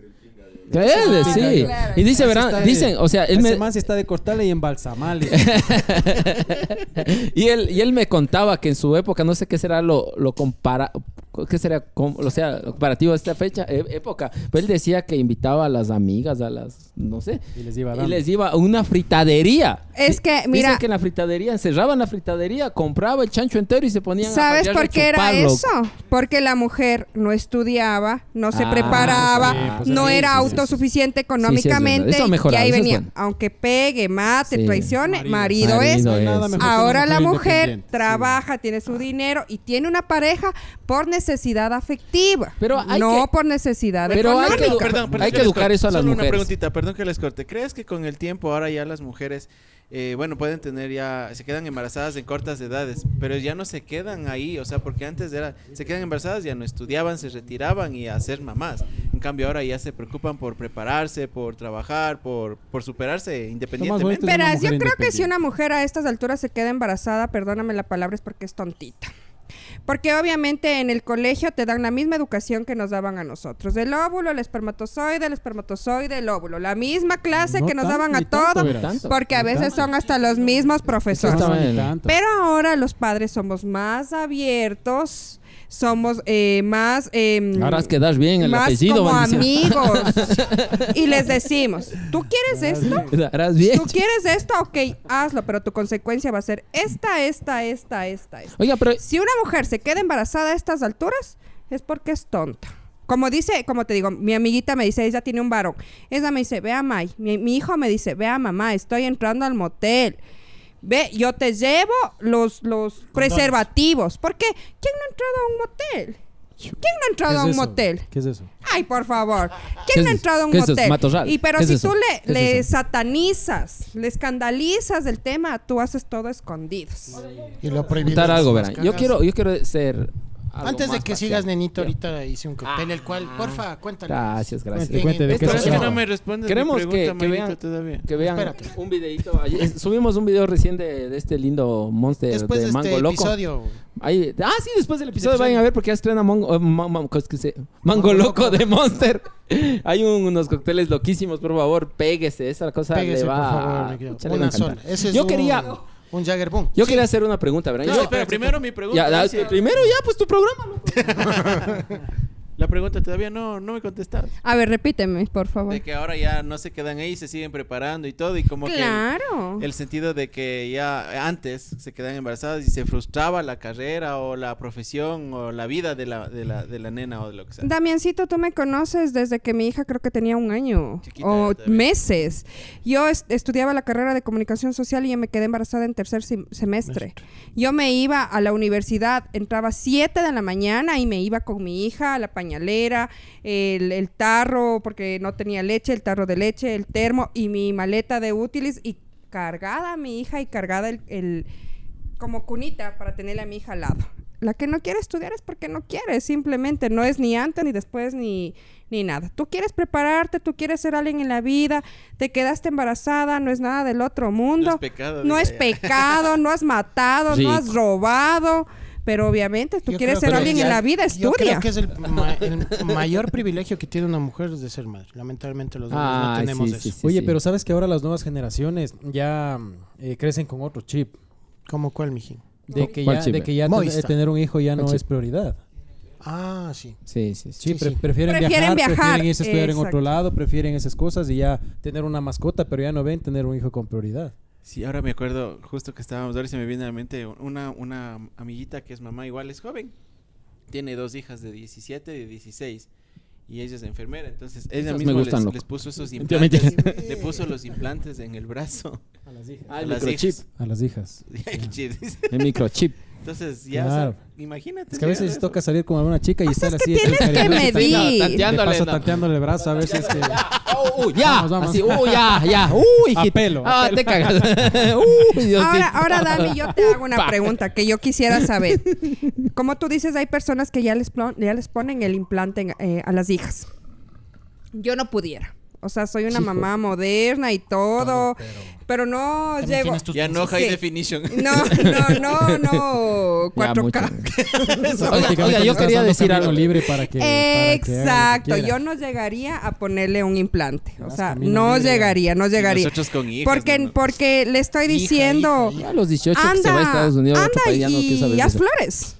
Él, sí. Claro, Y dice, verán, dicen, o sea, él Ese me, está de cortarle y embalsamarle. y él y él me contaba que en su época no sé qué será lo lo compara qué será com- o sea comparativo a esta fecha e- época pero él decía que invitaba a las amigas a las no sé y les iba y dando. les iba a una fritadería Es que, Dicen mira, que en la fritadería encerraban la fritadería compraba el chancho entero y se ponían a ¿Sabes por a qué era eso? Porque la mujer no estudiaba, no se Ah, preparaba, sí, pues, no sí, era sí, Sí, sí, es económicamente. y ahí venía, bueno. aunque pegue, mate, Sí. traicione, marido, Marido. es. Es. Ahora la mujer trabaja, tiene su dinero y tiene una pareja por necesidad afectiva. Pero hay no que- por necesidad Pero hay que económica. educar- hay que educar eso a las Solo mujeres. una preguntita, perdón que les corte. ¿Crees que con el tiempo ahora ya las mujeres, eh, bueno, pueden tener ya, se quedan embarazadas en cortas edades, pero ya no se quedan ahí? O sea, porque antes era, se quedan embarazadas, ya no estudiaban, se retiraban y a ser mamás. En cambio ahora ya se preocupan por prepararse, por trabajar, por, por superarse independientemente. Verás, yo creo que si una mujer a estas alturas se queda embarazada, perdóname la palabra, es porque es tontita. Porque obviamente en el colegio te dan la misma educación que nos daban a nosotros. El óvulo, el espermatozoide, el espermatozoide, el óvulo. La misma clase No que nos tanto, daban a ni tanto, todo. verás. Tanto. Porque a veces tanto. son hasta los mismos profesores. Pero ahora los padres somos más abiertos, somos eh, más... eh, ahora has quedar bien el más apellido como amigos. y les decimos, ¿tú quieres esto? Harás bien ¿Tú quieres esto? Ok, hazlo, pero tu consecuencia va a ser esta, esta, esta, esta, esta. oiga pero Si una mujer se queda embarazada a estas alturas, es porque es tonta. Como dice, como te digo, mi amiguita me dice, ella tiene un varón. Ella me dice, vea, May, mi, mi hijo me dice, vea, mamá, estoy entrando al motel. Ve, yo te llevo los, los preservativos. ¿Por qué? ¿Quién no ha entrado a un motel? ¿Quién no ha ¿Qué entrado a un eso? motel? ¿Qué es eso? Ay, por favor. ¿Qué ¿Quién no ha entrado a un qué es eso? motel? Matorral. Y pero ¿Qué es si eso? tú le, ¿Qué es le satanizas, le escandalizas del tema, tú haces todo escondidos. Y lo es algo verán yo quiero yo quiero ser Antes de que parcial. sigas, nenito, ahorita hice un cóctel, el cual, porfa, cuéntale. gracias gracias Cuente, cuente de qué Pero se es que no me respondes Queremos mi que- pregunta, que vean- todavía. que vean Espérate. un videito ayer- subimos un video recién de, de este lindo monster Después de de Mango este Loco episodio, Ahí- ah, sí, después del episodio episodio. vayan a ver porque ya estrena Mongo- eh, ma- ma- ¿cómo es que se- Mango Loco de Monster. Hay un- unos cócteles loquísimos, por favor, péguese. Esa cosa pégese, le por va favor. a- Una sola. Yo un, quería, un Jagger Boom. yo quería hacer una pregunta, ¿verdad? No, Yo- espera, primero mi pregunta. ya, primero ya, pues tu programa. loco. La pregunta todavía no, no me contestaste. A ver, repíteme, por favor. De que ahora ya no se quedan ahí, se siguen preparando y todo, y como Claro. que el sentido de que ya antes se quedan embarazadas y se frustraba la carrera o la profesión o la vida de la, de la, de la nena o de lo que sea. Damiancito, tú me conoces desde que mi hija creo que tenía un año Chiquita o meses. Yo es- estudiaba la carrera de comunicación social y yo me quedé embarazada en tercer sem- semestre. Yo me iba a la universidad, entraba a 7 de la mañana y me iba con mi hija a la pañalera, el, el tarro, porque no tenía leche, el tarro de leche, el termo y mi maleta de útiles y cargada mi hija y cargada el, el- como cunita para tenerle a mi hija al lado. La que no quiere estudiar es porque no quiere, simplemente no es ni antes ni después ni, ni nada. Tú quieres prepararte, tú quieres ser alguien en la vida, te quedaste embarazada, no es nada del otro mundo. No es pecado. No es pecado, no has matado, no has robado. Pero obviamente, tú Yo quieres creo ser alguien ya- en la vida, Yo estudia. creo que es el, ma- el mayor privilegio que tiene una mujer es de ser madre. Lamentablemente los hombres no Ay, tenemos sí, eso. sí, sí, Oye, sí. pero sabes que ahora las nuevas generaciones ya eh, crecen con otro chip. ¿Cómo cuál, mijín? De que ¿Cuál ya, de que ya ten- tener un hijo ya no ¿Cuál es prioridad. Ah, sí. Sí, sí, sí. Sí, pre- sí. prefieren, Prefieren viajar, viajar, prefieren irse a estudiar en exacto. otro lado, prefieren esas cosas y ya tener una mascota, pero ya no ven tener un hijo con prioridad. Sí, ahora me acuerdo, justo que estábamos, ahora se me viene a la mente una, una amiguita que es mamá, igual es joven. Tiene dos hijas de 17 y de 16. Y ella es enfermera, entonces ella Esas misma les, gustan, loco. les puso esos implantes, le puso los implantes en el brazo A las hijas. Ah, a el las microchip. hijas. A las hijas. El chip. El microchip. Entonces, ya, Claro. o sea, imagínate. Es que a veces toca salir con alguna chica y estar es que así. tienes que cariñoso y medir. De Tanteándole, paso no. tanteándole el brazo a veces que... Oh, uy, ya, Vamos, vamos. así, uy, ya, ya, uy, A pelo, Ah, te cagas. uy, Diosito. Ahora, ahora, Dani, yo te hago una pregunta que yo quisiera saber. Como tú dices, hay personas que ya les, ya les ponen el implante en- eh, a las hijas. Yo no pudiera. O sea, soy una Sí, mamá moderna y todo, pero, no También llego... Ya no high definition. No, no, no, no, Ya, 4K. mucho. Prácticamente oiga, yo quería decir algo. libre para que... para que Exacto, yo no llegaría a ponerle un implante. O sea, no libre. llegaría, no llegaría. nosotros con hijas. Porque, ¿no? porque le estoy Hija, diciendo, hija, hija. A los 18 que se anda, va a Estados Unidos, otro anda país, ya no y haz eso. flores.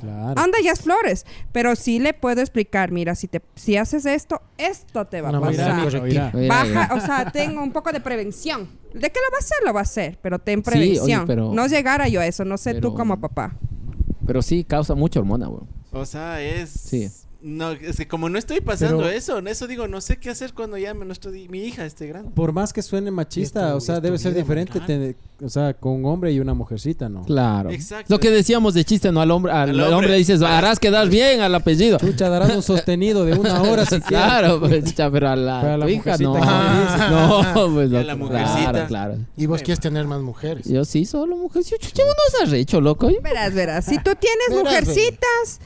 Claro. Anda y haz flores. Pero sí le puedo explicar, mira, si te si haces esto, esto te va a pasar. Oirá. Oirá, oirá. Baja, o sea, tengo un poco de prevención. ¿De qué lo va a hacer? Lo va a hacer, pero ten Sí, oye, prevención. pero- No llegara yo a eso, no sé tú como papá. Pero sí, causa mucha hormona, güey. O sea, es. Sí. No, es que como no estoy pasando Pero- eso, en eso digo, no sé qué hacer cuando ya me- nuestro, mi hija esté grande. Por más que suene machista, o sea, debe ser vida, diferente, claro. tener- o sea, con un hombre y una mujercita, ¿no? Claro. Exacto. Lo que decíamos de chiste, ¿no? Al hombre, al, Al hombre. hombre. le dices, harás quedar bien al apellido. Chucha, darás un sostenido de una hora si. Claro, pues, pero a la, Pero a la tu hija mujercita no. dices. No, pues Y a no. la Claro, mujercita. claro. Y vos quieres tener más mujeres. Yo sí, solo mujer. Sí, Chucha, uno es arrecho, loco. Verás, verás. Si tú tienes Verás, mujercitas, ¿cu-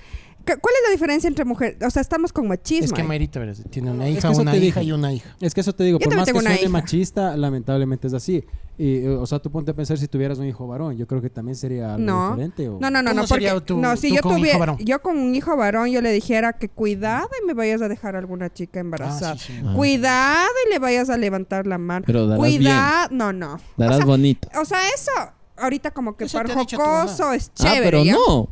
¿cuál es la diferencia entre mujeres? O sea, estamos con machismo. Es que. Mayrita, tiene una Es hija, que eso una hija y una hija. Es que eso te digo, Yo por más que suene hija. machista, lamentablemente es así. Y, eh, o sea, tú ponte a pensar si tuvieras un hijo varón, yo creo que también sería algo No. diferente. O... No, no, no, ¿Cómo no, porque sería tu- no, si tú yo con un hijo tuviera, varón? yo con un hijo varón, yo le dijera que cuidado y me vayas a dejar a alguna chica embarazada. Ah, sí, sí. Ah. Cuidado y le vayas a levantar la mano. Pero darás Cuidado, no, no. Darás o sea, bonito. o sea, eso ahorita como que Eso para te ha dicho tu mamá. jocoso es Ah, chévere. pero ¿ya? no.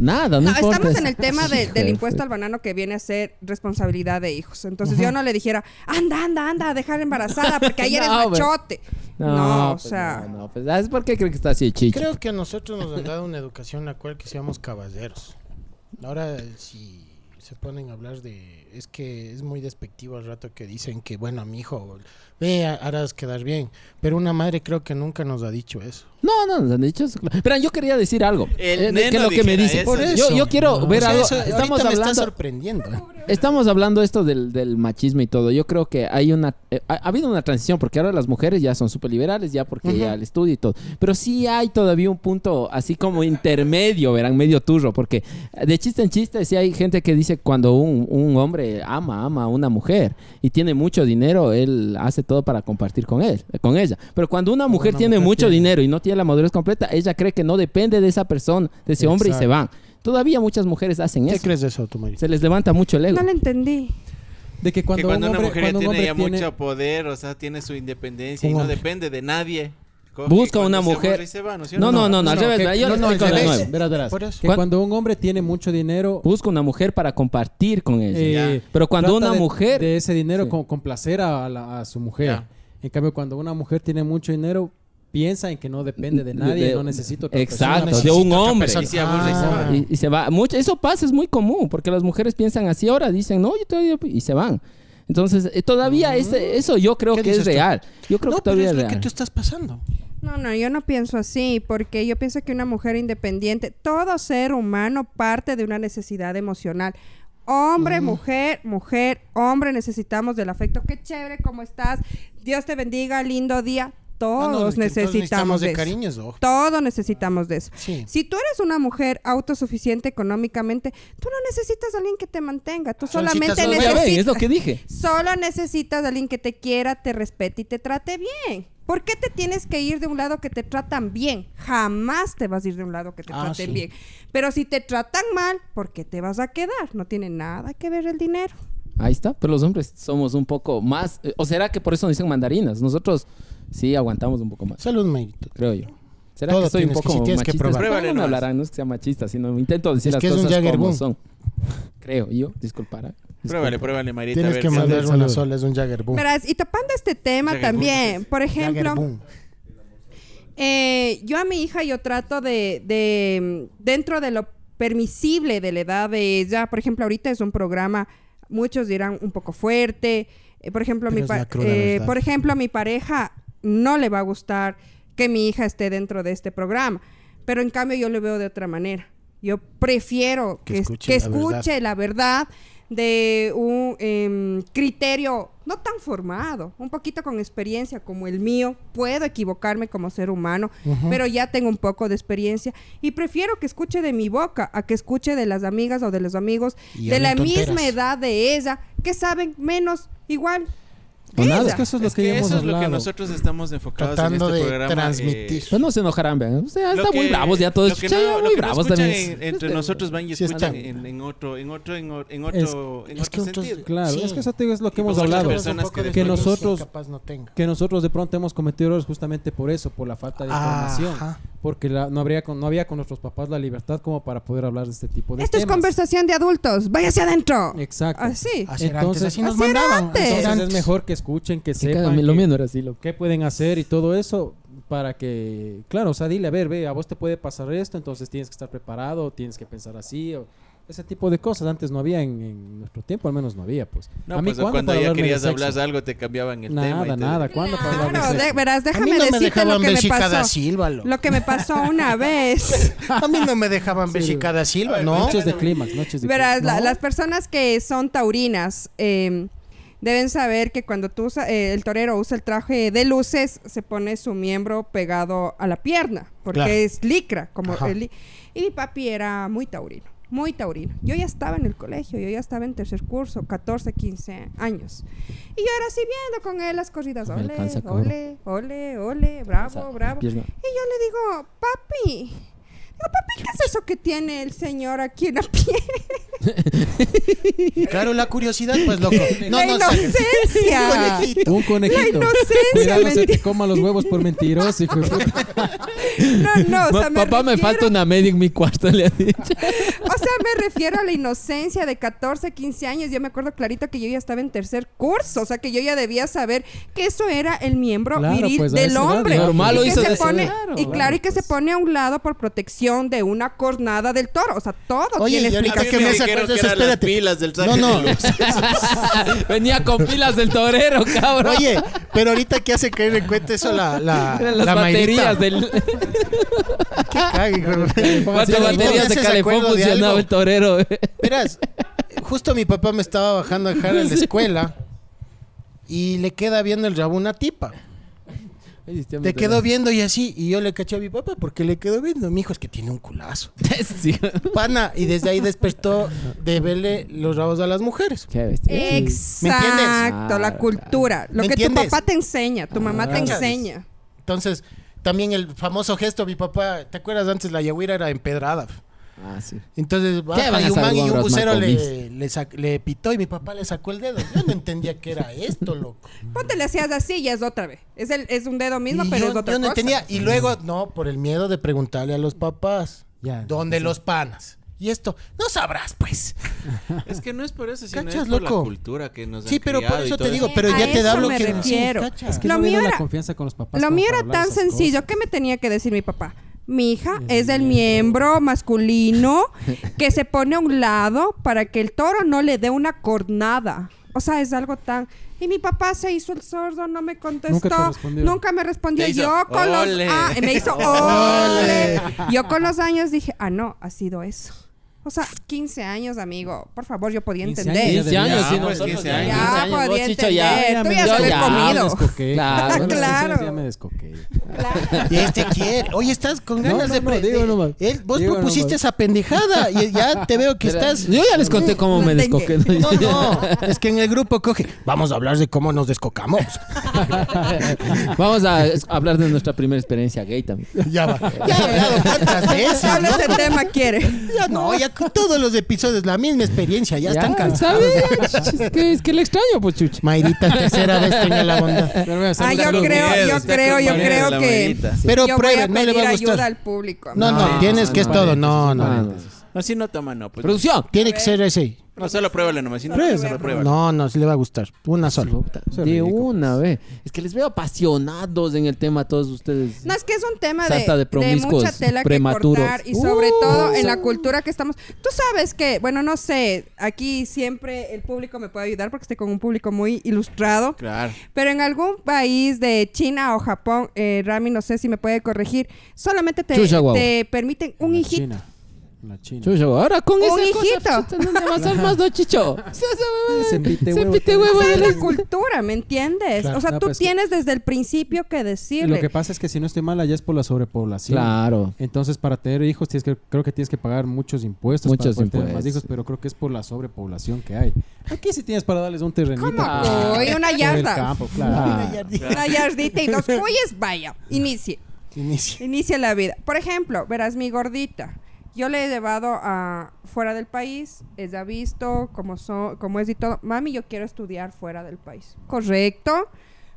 Nada, no, No, importa estamos en el tema de- del de impuesto al banano que viene a ser responsabilidad de hijos. Entonces yo no le dijera, anda, anda, anda, a dejar embarazada porque ayer No, es pero- machote. No, o pues sea, No, no, pues ¿sabes por qué creo que está así, chicho? Creo que a nosotros nos han dado una educación en la cual que seamos caballeros. Ahora, si se ponen a hablar de... Es que es muy despectivo al rato que dicen que, bueno, mi hijo, ve, harás quedar bien. Pero una madre creo que nunca nos ha dicho eso. No, no, nos han dicho eso. Pero yo quería decir algo. El Eh, neno que es lo que me dice. eso. Por Yo, eso. yo quiero No, ver o sea, algo. eso Estamos ahorita me está hablando. sorprendiendo. Estamos hablando esto del, del machismo y todo. Yo creo que hay una eh, ha, ha habido una transición porque ahora las mujeres ya son súper liberales ya porque ya el estudio y todo. Pero sí hay todavía un punto así como intermedio, verán, medio turro, porque de chiste en chiste sí hay gente que dice cuando un, un hombre ama ama a una mujer y tiene mucho dinero, él hace todo para compartir con él, con ella. Pero cuando una mujer una tiene mujer mucho tiene- dinero y no tiene la madurez completa, ella cree que no depende de esa persona, de ese hombre y se van. Todavía muchas mujeres hacen ¿Qué eso. crees de eso, tu Mayrita? Se les levanta mucho el ego. no le entendí. De que cuando, que cuando un una hombre, mujer cuando un ya tiene ya tiene- mucho poder, o sea, tiene su independencia y no hombre. depende de nadie. Coge Busca una mujer- se va, ¿no No, no, no, no, al revés. que- yo no, no, revés. Verás, verás. Por eso. Que ¿Cuán- cuando un hombre tiene mucho dinero, Busca una mujer para compartir con ella. eh, Pero cuando una de- mujer... de ese dinero Sí. con- complacer a, la- a su mujer. Ya. En cambio, cuando una mujer tiene mucho dinero, piensa en que no depende de nadie, de- no necesita otra Exacto, persona. de un hombre. Ah. va. Y, y se va. Mucho, eso pasa, es muy común, porque las mujeres piensan así ahora, dicen, no, yo todavía... Y se van. Entonces, eh, todavía ese- eso yo creo ¿Qué que es real. Yo creo no, que pero todavía es es lo que real. tú estás pasando. No, no, yo no pienso así, porque yo pienso que una mujer independiente, todo ser humano parte de una necesidad emocional. Hombre, mujer, mujer, hombre, necesitamos del afecto. Qué chévere, ¿cómo estás? Dios te bendiga, lindo día. Todos Ah, no, es que entonces necesitamos de cariños, ojo. Todos necesitamos de eso. Sí. Si tú eres una mujer autosuficiente económicamente, tú no necesitas a alguien que te mantenga. Tú Solcita, solamente solo- Ya ven, es necesitas... lo que dije. Solo necesitas a alguien que te quiera, te respete y te trate bien. ¿Por qué te tienes que ir de un lado que te tratan bien? Jamás te vas a ir de un lado que te Ah, traten sí. bien. Pero si te tratan mal, ¿por qué te vas a quedar? No tiene nada que ver el dinero. Ahí está, pero los hombres somos un poco más. eh, ¿O será que por eso nos dicen mandarinas? Nosotros sí aguantamos un poco más, Salud, Mayrito. creo yo. ¿Será Todo que soy un tienes que- poco si tienes que machista? probar. Pruébale no me hablarán, no es que sea machista, sino intento decir Es las que es un cosas como Jaggerboom. son. Creo yo, disculpará. Pruébale, pruébale, Marita. Tienes a ver que mandar una sola, es un Jagger Boom. Verás, y topando este tema Jagger también, por ejemplo, eh, yo a mi hija yo trato de, de, dentro de lo permisible de la edad de ella, por ejemplo, ahorita es un programa, muchos dirán un poco fuerte, eh, por ejemplo, Pero mi pa- eh, por ejemplo, a mi pareja no le va a gustar que mi hija esté dentro de este programa, pero en cambio yo lo veo de otra manera. Yo prefiero Que que, escuche que la verdad. escuche la verdad de un em, criterio no tan formado, un poquito con experiencia como el mío. Puedo equivocarme como ser humano, pero ya tengo un poco de experiencia y prefiero que escuche de mi boca a que escuche de las amigas o de los amigos de la misma edad de ella que saben menos igual. O nada, es que eso es lo Es que, que hemos eso es lo que nosotros estamos enfocados Tratando en este de programa. transmitir. eh, Pues no se enojarán, vean. O sea, lo están muy que- bravos ya todos. lo que no- lo muy que no bravos escuchan también. en- entre Este- nosotros van y Sí escuchan en, en otro, en otro, en, o- en Es- otro, en es que otro otros- sentido. Claro, Sí. es que eso te digo, es lo que hemos Muchas hablado. que que nosotros no. Que nosotros de pronto hemos cometido errores justamente por eso, por la falta de información. Ajá. Porque la- no, habría con, no había con nuestros papás la libertad como para poder hablar de este tipo de Esto es temas. conversación de adultos. Váyase adentro. Exacto. Así. Entonces- así nos mandaban. Entonces es mejor que escuchen, que Que sepan cada- lo no era así, loco. qué pueden hacer y todo eso para que, claro, o sea, dile, a ver, ve, a vos te puede pasar esto, entonces tienes que estar preparado, tienes que pensar así, o ese tipo de cosas. Antes no había en, en nuestro tiempo, al menos no había, pues. No, a mí, pues ¿cuándo cuando ya de querías hablar algo te cambiaban el tema. Nada, te- nada. ¿Cuándo para de de- sexo? verás, A mí déjame no me decirte dejaban lo que ver me pasó. Silva. Lo que me pasó una vez. A mí no me dejaban ver Sí. Chica da Silva, ¿no? Noches de clímax, noches de Verás, la- ¿No? las personas que son taurinas eh, deben saber que cuando tú usa- eh, el torero usa el traje de luces, se pone su miembro pegado a la pierna, porque Claro. es licra. Como el y mi papi era muy taurino, muy taurino. Yo ya estaba en el colegio, yo ya estaba en tercer curso, 14, 15 años. Y yo era así viendo con él las corridas, ole, ole, ole, ole, bravo, bravo. Y yo le digo, papi, papi, ¿qué es eso que tiene el señor aquí en la piel? Claro, la curiosidad, pues, loco. No, la no, inocencia. conejito. Un conejito. La inocencia, Cuidado, no se te coma los huevos por mentiroso, hijo. No, no, o sea, me Papá, me falta una media en mi cuarto, le ha dicho. O sea, me refiero a la inocencia de 14, 15 años. Yo me acuerdo clarito que yo ya estaba en tercer curso. O sea, que yo ya debía saber que eso era el miembro Claro, viril pues, del edad, hombre. claro, y que hizo se pone, edad. Y Claro, claro, y que se pues. pone a un lado por protección de una cornada del toro. O sea, todo Oye, tiene y ahorita A mí que me dijeron acuerdo que eso, eran las espérate. pilas del No, no. de luz. Venía con pilas del torero, cabrón. Oye, pero ahorita que hace caer en cuenta eso la, la, Eran las la baterías Mayrita. del. Qué cague, hijo de- ¿Cuántas baterías de haces calefón acuerdo de funcionaba algo. el torero? Verás, justo mi papá me estaba bajando a dejar en la escuela y le queda viendo el rabo una tipa. Te quedó viendo y así, y yo le caché a mi papá porque le quedó viendo. Mi hijo es que tiene un culazo. Sí. Pana, y desde ahí despertó de verle los rabos a las mujeres. Qué bestia. ¿Me Exacto, la entiendes? cultura. Lo ¿Me que tu papá te enseña, tu mamá te enseña. Entonces, también el famoso gesto, mi papá, ¿te acuerdas antes la yaguira era empedrada? Ah, sí. Entonces, baja van a y un man y un bucero le, le, pitó y mi papá le sacó el dedo. Yo no entendía que era esto, loco. Ponte le hacías así y es otra vez. Es, el, es un dedo mismo, Y pero yo, es otra yo no cosa. entendía. Y luego, no, por el miedo de preguntarle a los papás. Ya, ¿Dónde sí. los panas? Y esto, no sabrás, pues. Es que no es por eso, sino ¿Cachas, es por loco? la cultura que nos Sí, pero por eso te digo, eso. pero A ya te da lo me que refiero. Sí. Es que Lo no mío era- la confianza con los papás. Lo mío era tan sencillo. cosas. ¿Qué me tenía que decir mi papá? Mi hija es el miembro masculino que se pone a un lado para que el toro no le dé una cornada. O sea, es algo tan... Y mi papá se hizo el sordo, no me contestó. Nunca respondió. Nunca me respondió. Hizo, Yo con "Ole". los... Ah, me hizo ole. Yo con los años dije, ah, no, ha sido eso. O sea, 15 años, amigo. Por favor, yo podía 15 entender. años 15 años, Ya, sí, pues, nosotros 15 ya, años. 15 Ya vos, podía Chicho, ya. entender. Tú ya se habías ya. comido. descoqué. Claro. Bueno, Claro. Ya me descoqué. Y este quiere. Oye, estás con ganas no, de. no, digo de- nomás. él- vos Digo propusiste nomás. esa pendejada y ya te veo que estás. Yo ya les conté cómo me descoqué. No, no, es que en el grupo coge. Vamos a hablar de cómo nos descocamos. Vamos a hablar de nuestra primera experiencia gay también. Ya va. Ya he hablado cuántas veces. ¿no? ese tema quiere. Ya no, ya todos los episodios, la misma experiencia, ya, están cansados. ¿sabes? Es que, es que le extraño, pues, chucha. Mayrita, tercera vez tenga la bondad. Ah, yo creo, Miguel, yo creo, yo creo que. Pero yo prueben, no le va a ayuda gustar. al público. No, no, No, tienes no, que es todo. No, no. no. No, si no toma, no. Pues. Producción. Tiene que ser ese. No, solo pruébale nomás. Si no, Prueba. solo pruébale. No, no, sí le va a gustar. Una sola. De una vez. Es que les veo apasionados en el tema todos ustedes. No, es que es un tema de, Sarta de de promiscuos mucha tela que prematuros. cortar y sobre Uh, todo en la cultura que estamos. Tú sabes que, bueno, no sé, aquí siempre el público me puede ayudar porque estoy con un público muy ilustrado, Claro. pero en algún país de China o Japón, eh, Rami, no sé si me puede corregir, solamente te, Chucha, te permiten un La hijito. China. La China. Chucho, ahora con Un esa hijito. cosa, chucha, no me va a hacer más, no, chicho. Ese pite Ese huevo pite también. huevo de es la- cultura, ¿me entiendes? Claro. o sea, No, tú pues que- tienes desde el principio que decirle. Lo que pasa es que si no estoy mal, allá es por la sobrepoblación. Claro. Entonces, para tener hijos, tienes que, creo que tienes que pagar muchos impuestos Muchos para tener más impuestos. hijos, pero creo que es por la sobrepoblación que hay. Aquí sí tienes para darles un terrenito. ¿Cómo? por- Uy, una yarda. campo, claro. Ah. Una yardita y dos cuyes, vaya, inicie. Inicia. Inicia la vida. Por ejemplo, verás mi gordita. Yo le he llevado a fuera del país, ella ha visto cómo, son, cómo es y todo. Mami, yo quiero estudiar fuera del país. Correcto,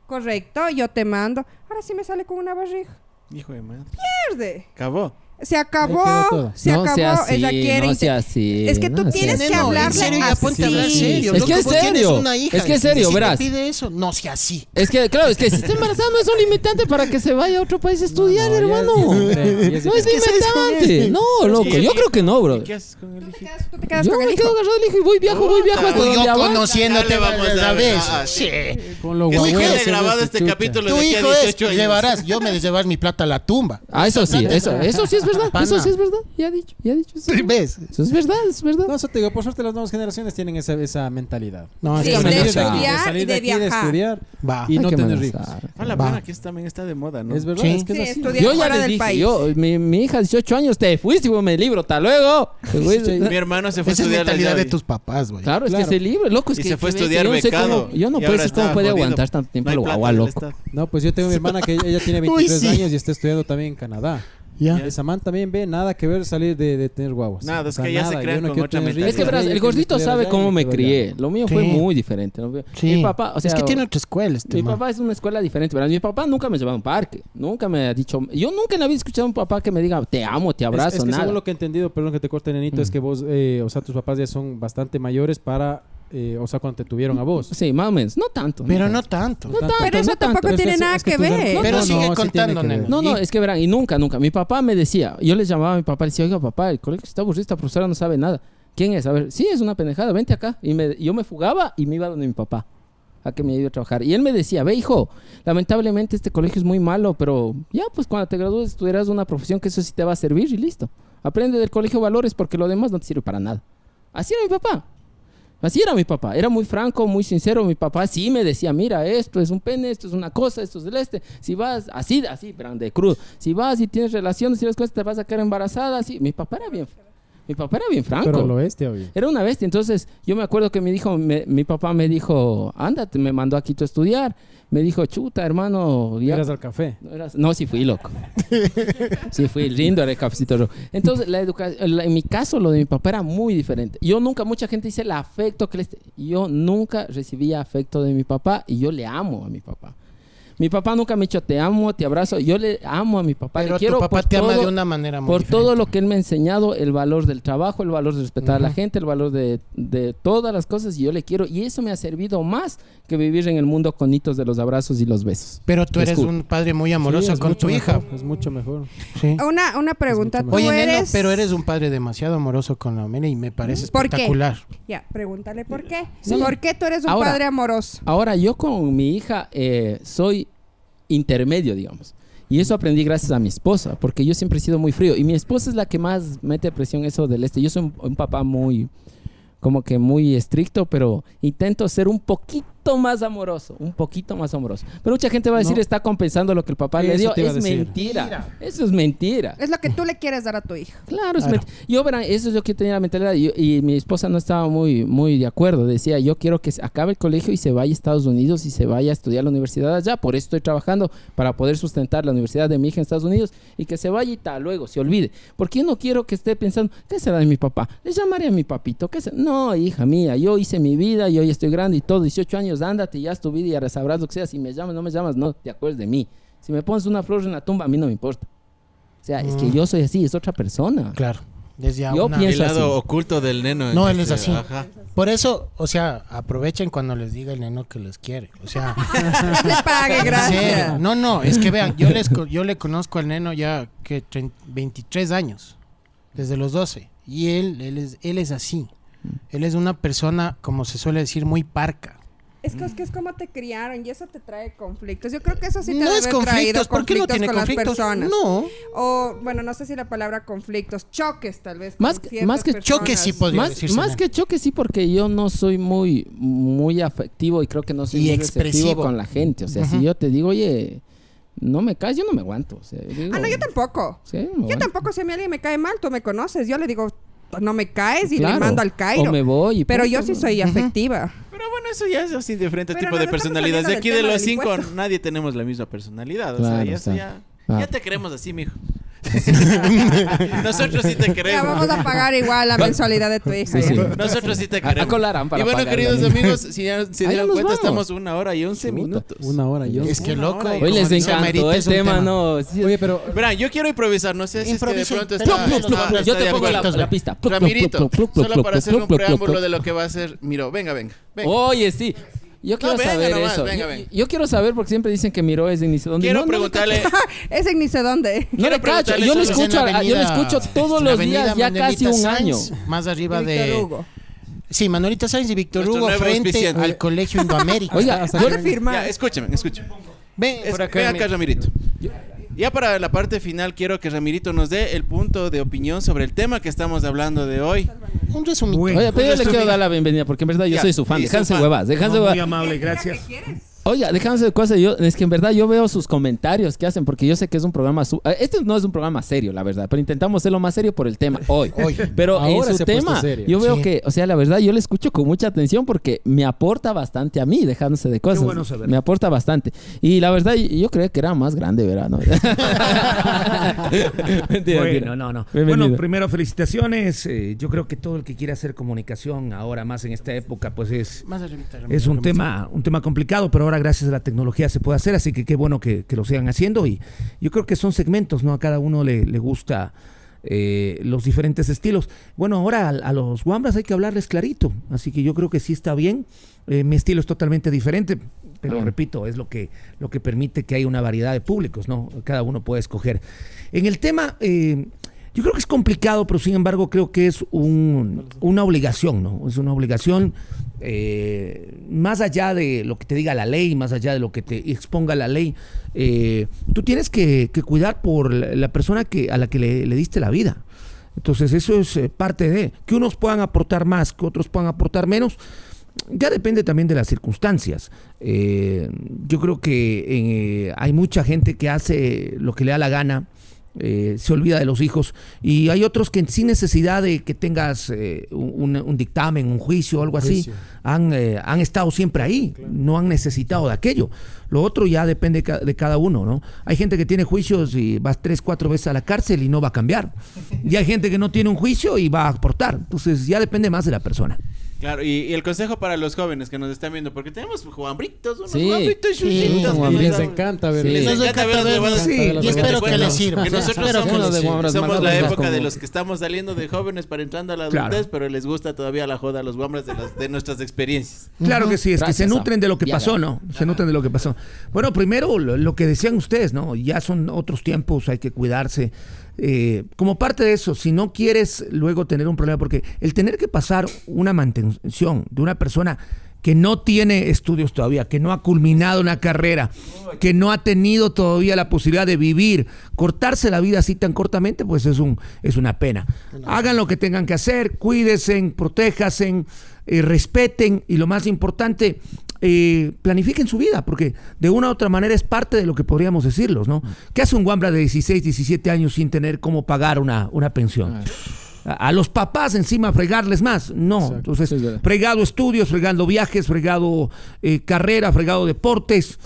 correcto, yo te mando. Ahora sí me sale con una barriga. Hijo de madre. Pierde. Acabó. Se acabó, se no acabó, sea así, ella quiere. no inte- sea así. Es que tú no tienes que hablarle en serio, ya así. ponte a hablar serio. Es que es serio. una hija Es que es serio, si verás. te pide eso, no sea así. Es que, claro, es que si está embarazada no es un limitante para que se vaya a otro país a estudiar, hermano. no es diferente. ¿Qué sabes con limitante. No, loco, yo creo que no, bro. ¿Y qué haces con el Tú te hijito? quedas, tú te quedas Yo con el me quedo agarrado del hijo y voy viajo, voy viajo hasta donde yo conociéndote vamos a Sí. Con lo grabado este chucha. capítulo Tu de aquí a hijo es, 18 años. llevarás, yo me llevar mi plata a la tumba. Ah, eso sí, eso, eso sí es verdad, Pana. eso sí es verdad. Ya he dicho, ya he dicho. Eso, ¿Ves? eso es verdad, es verdad. No, eso te digo, por suerte las nuevas generaciones tienen esa, esa mentalidad. No, Sí, es que de estudiar de y salir de aquí, de viajar. estudiar Va. y no tener hijos. Ah, la pana, que eso también está de moda, ¿no? Es verdad, Sí. es que Sí, es así. estudiar Yo ya del dije, país. yo, mi, mi hija, 18 años, te fuiste, güey, me libro, hasta luego. Mi hermano se fue a Esa es estudiar mentalidad de tus papás, güey. Claro, es que ese libro, loco, es Y que se fue a estudiar becado. yo no puedo decir cómo está puede aguantar tanto tiempo el guagua, loco. No, pues yo tengo mi hermana que ella tiene 23 sí. años y está estudiando también en Canadá. Ya. Esa man también ve nada que ver salir de, de tener guaguas. Nada, es que ya se yo crean con otra mentalidad. Es que verás, ella el gordito sabe cómo me crié. Lo mío fue muy diferente. ¿no? Sí. Mi papá, o sea, es que tiene otra escuela este Mi man. papá es una escuela diferente, ¿verdad? Mi papá nunca me llevaba a un parque. Nunca me ha dicho. Yo nunca le había escuchado a un papá que me diga, te amo, te Es- abrazo, es, que nada. según lo que he entendido, perdón que te corte, nenito, es que vos, eh, o sea, tus papás ya son bastante mayores para, eh, o sea, cuando te tuvieron a vos. Sí, más o menos. No tanto. Pero no tanto. tanto. No tanto, Pero eso no tanto. tampoco tiene es- nada es que ver. Pero No, sigue contando, nene. No, no, es que verán, y nunca, nunca. Mi papá me decía, yo le llamaba a mi papá y le decía, oiga, papá, el colegio está aburrido, esta profesora no sabe nada. ¿Quién es? A ver, sí, es una pendejada, vente acá. Y me- yo me fugaba y me iba donde mi papá, a que me iba a trabajar. Y él me decía, ve, hijo, lamentablemente este colegio es muy malo, pero ya, pues cuando te gradúes estudiarás una profesión que eso sí te va a servir y listo. Aprende del colegio valores porque lo demás no te sirve para nada. Así era mi papá. Así era mi papá, era muy franco, muy sincero. Mi papá sí me decía, mira, esto es un pene, esto es una cosa, esto es del este. Si vas así, así, pero de crudo. Si vas y tienes relaciones y las cosas, te vas a quedar embarazada, así. Mi papá era bien, mi papá era bien franco. Pero lo bestia, oye. Era una bestia. Entonces, yo me acuerdo que me dijo, me- mi papá me dijo, ándate, me mandó aquí a estudiar. Me dijo, chuta, hermano. ya- Eras al café. no, eras- no, sí fui loco. sí fui lindo, era el cafecito rojo. Entonces, la educación, en mi caso, lo de mi papá era muy diferente. Yo nunca, mucha gente dice el afecto que les... Yo nunca recibía afecto de mi papá y yo le amo a mi papá. Mi papá nunca me ha dicho te amo, te abrazo. Yo le amo a mi papá. Pero le quiero tu papá por te ama de una manera muy por diferente. todo lo que él me ha enseñado, el valor del trabajo, el valor de respetar a la gente, el valor de, de todas las cosas, y yo le quiero. Y eso me ha servido más que vivir en el mundo con hitos de los abrazos y los besos. Pero tú eres un padre muy amoroso Sí, con tu hija. Es mucho mejor. Sí. Una, una pregunta. mucho ¿Tú Oye, neno, eres... pero eres un padre demasiado amoroso con la Mene y me parece ¿Por qué? espectacular. Ya, pregúntale por qué. Sí. ¿Por qué tú eres un Ahora- padre amoroso? Ahora, yo con mi hija eh, soy intermedio, digamos. Y eso aprendí gracias a mi esposa, porque yo siempre he sido muy frío. Y mi esposa es la que más mete presión eso del este. Yo soy un, un papá muy, como que muy estricto, pero intento ser un poquito más amoroso, un poquito más amoroso. Pero mucha gente va a decir, No. está compensando lo que el papá le Eso dio. a Es mentira. Eso es mentira. Es lo que tú le quieres dar a tu hija. Claro, es Claro. ment- yo verán, eso es lo que tenía la mentalidad y, y mi esposa no estaba muy muy de acuerdo. Decía, yo quiero que se acabe el colegio y se vaya a Estados Unidos y se vaya a estudiar la universidad allá. Por eso estoy trabajando para poder sustentar la universidad de mi hija en Estados Unidos y que se vaya y tal, luego se olvide. Porque yo no quiero que esté pensando, ¿qué será de mi papá? Le llamaré a mi papito. ¿qué será? No, hija mía, yo hice mi vida, yo ya estoy grande y todo, 18 años, ándate, ya es tu vida y ahora sabrás lo que sea. Si me llamas, no me llamas, no te acuerdes de mí. Si me pones una flor en la tumba, a mí no me importa. O sea, es que yo soy así, es otra persona. Claro. Desde Yo una- pienso- El lado así. oculto del neno. No, él es así. Ajá. Por eso, o sea, aprovechen cuando les diga el neno que les quiere. O sea, Le pague, gracias. No, no, es que vean, yo, les, yo le conozco al neno ya que trein- 23 años, desde los 12. Y él, él, es, él es así. Él es una persona, como se suele decir, muy parca. Es que, es que es como te criaron y eso te trae conflictos. Yo creo que eso sí te no debe es haber traído conflictos, ¿por qué no conflictos tiene con conflictos? las personas. No, O, bueno, no sé si la palabra conflictos, choques tal vez. Más que- más que personas. choques sí podría Más, decirse. más que choque sí porque yo no soy muy muy afectivo y creo que no soy Y muy expresivo. con la gente. O sea, si yo te digo, oye, no me caes, yo no me aguanto. O sea, yo digo, Ah, no, yo tampoco. sí, Yo aguanto. tampoco, si a mí alguien me cae mal, tú me conoces. Yo le digo, no me caes y Claro. le mando al Cairo. O me voy y Pero punto, yo sí ¿no? soy afectiva. Pero bueno, eso ya es así diferente Pero tipo de estamos personalidades. De aquí del de tema los del cinco, impuesto. nadie tenemos la misma personalidad. O Claro, sea, ya, eso está. ya, Ah. ya te queremos así, mijo. Nosotros sí te Ya queremos. vamos a pagar igual la mensualidad de tu hija. Sí, ya. sí. Nosotros sí te A- queremos. a colarán para y bueno, queridos la amigos, si ya se dieron cuenta, vamos. estamos una hora y once Chuta, minutos. Una hora yo. Es que loco. y- Hoy les encantó el tema, ¿no? Sí, Oye, pero Verán, yo quiero improvisar, no sé si es que de Improvisen, pronto está, Yo te de pongo la, pista. Ramirito, solo para hacer un preámbulo de lo que va a ser. Miro, venga. venga. Oye, sí. Yo quiero venga saber nomás, eso. venga, yo, venga. yo quiero saber porque siempre dicen que Miro es de inicio. ¿Dónde? Quiero No, no le preguntarle. Ese ni sé dónde. No Quiero le cacho. preguntarle Yo le sobre- escucho, Es en a- yo le avenida- escucho todos en los días, ya casi un año. Más arriba Víctor de. Hugo. Sí, Manuelita Sainz y Víctor Hugo frente auspiciante. al Colegio Indoamérica. Oiga, hasta yo- Hazte firmar. Ya, escúchame, escúchame. ven, Es- por acá. ven acá, Ramirito. Ya para la parte final quiero que Ramirito nos dé el punto de opinión sobre el tema que estamos hablando de hoy. Un resumito. Oye, pero yo le quiero dar la bienvenida porque en verdad yo Ya, soy su fan. Déjense huevas, déjense No, muy huevas. amable, gracias. Oiga, déjense de cosas. Yo, es que en verdad yo veo sus comentarios que hacen porque yo sé que es un programa. su- eh, Este no es un programa serio, la verdad, pero intentamos hacerlo más serio por el tema hoy. Hoy. Pero Ahora en su tema, serio. yo veo Sí. que, o sea, la verdad, yo le escucho con mucha atención porque me aporta bastante a mí, dejándose de cosas. bueno saber. Me aporta bastante. Y la verdad, yo creo que era más grande, ¿verdad? ¿No? Mentira, Bueno, mentira. no, no. Bienvenido. Bueno, primero felicitaciones. eh, yo creo que todo el que quiera hacer comunicación ahora más en esta época, pues es, Más es un tema, un tema complicado, pero ahora gracias a la tecnología se puede hacer, así que qué bueno que, que lo sigan haciendo. Y yo creo que son segmentos, ¿no? A cada uno le, le gusta eh, los diferentes estilos. Bueno, ahora a, a los guambras hay que hablarles clarito, así que yo creo que sí está bien. Eh, mi estilo es totalmente diferente, pero Ah. repito, es lo que, lo que permite que haya una variedad de públicos, ¿no? Cada uno puede escoger. En el tema, eh, yo creo que es complicado, pero sin embargo creo que es un- una obligación, ¿no? Es una obligación eh, más allá de lo que te diga la ley, más allá de lo que te exponga la ley, eh, tú tienes que, que cuidar por la, persona que, a la que le, le diste la vida. Entonces eso es eh, parte de que unos puedan aportar más, que otros puedan aportar menos. Ya depende también de las circunstancias. Eh, yo creo que eh, hay mucha gente que hace lo que le da la gana, eh, se olvida de los hijos, y hay otros que sin necesidad de que tengas eh, un, un dictamen, un juicio o algo así, han, eh, han estado siempre ahí, no han necesitado de aquello. Lo otro ya depende de cada uno, ¿no? Hay gente que tiene juicios y va tres, cuatro veces a la cárcel y no va a cambiar. Y hay gente que no tiene un juicio y va a aportar. Entonces ya depende más de la persona. Claro, y, y el consejo para los jóvenes que nos están viendo, porque tenemos jugambritos, unos Sí. jugambritos y Sí, chuchitos Les encanta ver. Sí. Les encanta ver. Sí, y espero que les sirva. Que nosotros somos, somos la época de los que estamos saliendo de jóvenes para entrando a la Claro. adultez, pero les gusta todavía la joda a los guambras de, las- de nuestras experiencias. Claro que sí, es que se Gracias nutren de lo que pasó, ¿no? Se nutren de lo que pasó. Bueno, primero lo, lo que decían ustedes, ¿no? Ya son otros tiempos, hay que cuidarse. Eh, como parte de eso, si no quieres luego tener un problema, porque el tener que pasar una mantención de una persona que no tiene estudios todavía, que no ha culminado una carrera, que no ha tenido todavía la posibilidad de vivir, cortarse la vida así tan cortamente, pues es, un, es una pena. Hagan lo que tengan que hacer, cuídense, protéjanse, eh, respeten y lo más importante, eh, planifiquen su vida, porque de una u otra manera es parte de lo que podríamos decirlos, ¿no? ¿Qué hace un guambra de 16, 17 años sin tener cómo pagar una, una pensión? A, a los papás encima fregarles más. No, Exacto, entonces fregado estudios, fregando viajes, fregado eh, carrera, fregado deportes.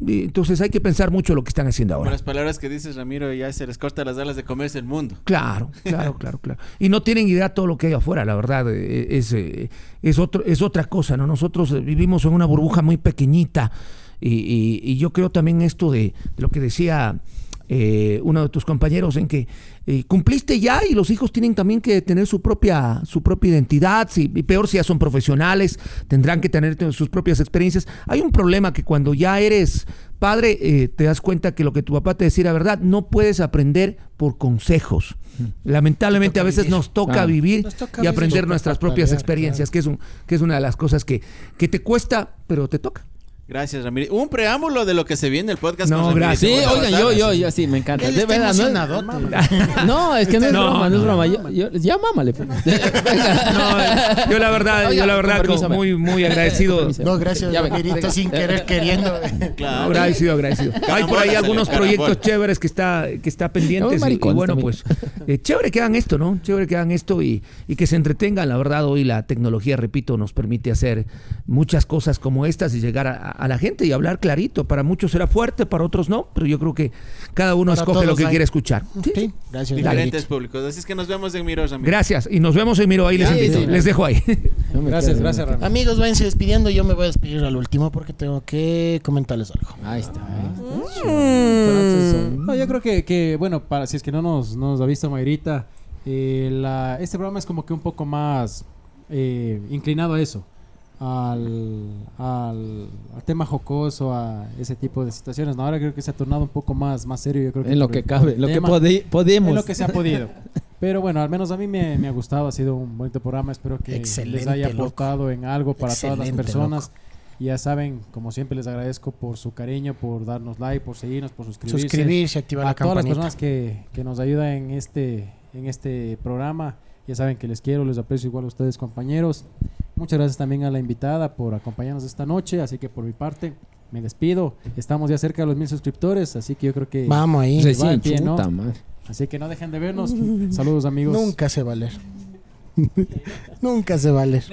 Entonces hay que pensar mucho lo que están haciendo Con ahora. las palabras que dices, Ramiro, ya se les corta las alas de comerse el mundo. Claro, claro, claro, claro. Y no tienen idea todo lo que hay afuera, la verdad. eh, Es, eh, es, otro, es otra cosa, ¿no? Nosotros eh, vivimos en una burbuja muy pequeñita y, y- y yo creo también esto de, de lo que decía eh, uno de tus compañeros en que eh, cumpliste ya y los hijos tienen también que tener su propia, su propia identidad, si- y peor si ya son profesionales, tendrán que tener sus propias experiencias. Hay un problema que cuando ya eres padre, eh, te das cuenta que lo que tu papá te decía era verdad, no puedes aprender por consejos. Lamentablemente a veces nos toca Claro. vivir Nos toca y aprender nuestras propias pelear, experiencias, que es, un, que es una de las cosas que, que te cuesta, pero te toca. Gracias, Ramiro. Un preámbulo de lo que se viene el podcast. No, con gracias. Sí, oigan, yo, yo, yo sí, me encanta. Él De está verdad, no es, no, es que no es No, broma, no, es no, broma. Yo, yo- ya mámale. pues. Venga. yo la verdad, yo la verdad con permiso, como muy, muy agradecido. No, gracias, Ramirito, sin querer queriendo. Claro. Agradecido, agradecido. Hay por ahí algunos proyectos chéveres que está, que está pendientes. No, y- y, bueno, pues eh, chévere que hagan esto, ¿no? Chévere que hagan esto y, y que se entretengan. La verdad, hoy la tecnología, repito, nos permite hacer muchas cosas como estas y llegar a, a la gente y hablar clarito. Para muchos será fuerte, para otros no, pero yo creo que cada uno Para escoge lo que hay. quiere escuchar. Sí, gracias, Diferentes públicos. Así es que nos vemos en Miro, Ramiro. Gracias. Y nos vemos en Miro. Ahí les Sí, invito. sí. Les dejo ahí. No Gracias, quedo, gracias, Ramiro. Amigos, váyanse despidiendo. Yo me voy a despedir al último porque tengo que comentarles algo. Ahí está. ahí está. Mm. No, yo creo que, que, bueno, para si es que no nos, no nos ha visto Mayrita, eh, la- este programa es como que un poco más eh, inclinado a eso, al, al, al tema jocoso, a ese tipo de situaciones. ¿no? Ahora creo que se ha tornado un poco más, más serio. Yo creo que En lo que cabe, lo que tema. podemos. En lo que se ha podido. Pero bueno, al menos a mí me, me ha gustado, ha sido un bonito programa. Espero que les haya loco. aportado en algo para todas las personas. Y ya saben, como siempre les agradezco por su cariño, por darnos like, por seguirnos, por suscribirse. Suscribirse, activar a la todas las campanita. personas que, que nos ayudan en este, en este programa. Ya saben que les quiero, les aprecio igual a ustedes compañeros. Muchas gracias también a la invitada por acompañarnos esta noche. Así que por mi parte me despido. Estamos ya cerca de los mil suscriptores, así que yo creo que... Vamos ahí. Recién, pie, ¿no? chuta. Así que no dejen de vernos. Saludos amigos. Nunca se va a leer. Nunca se va a leer.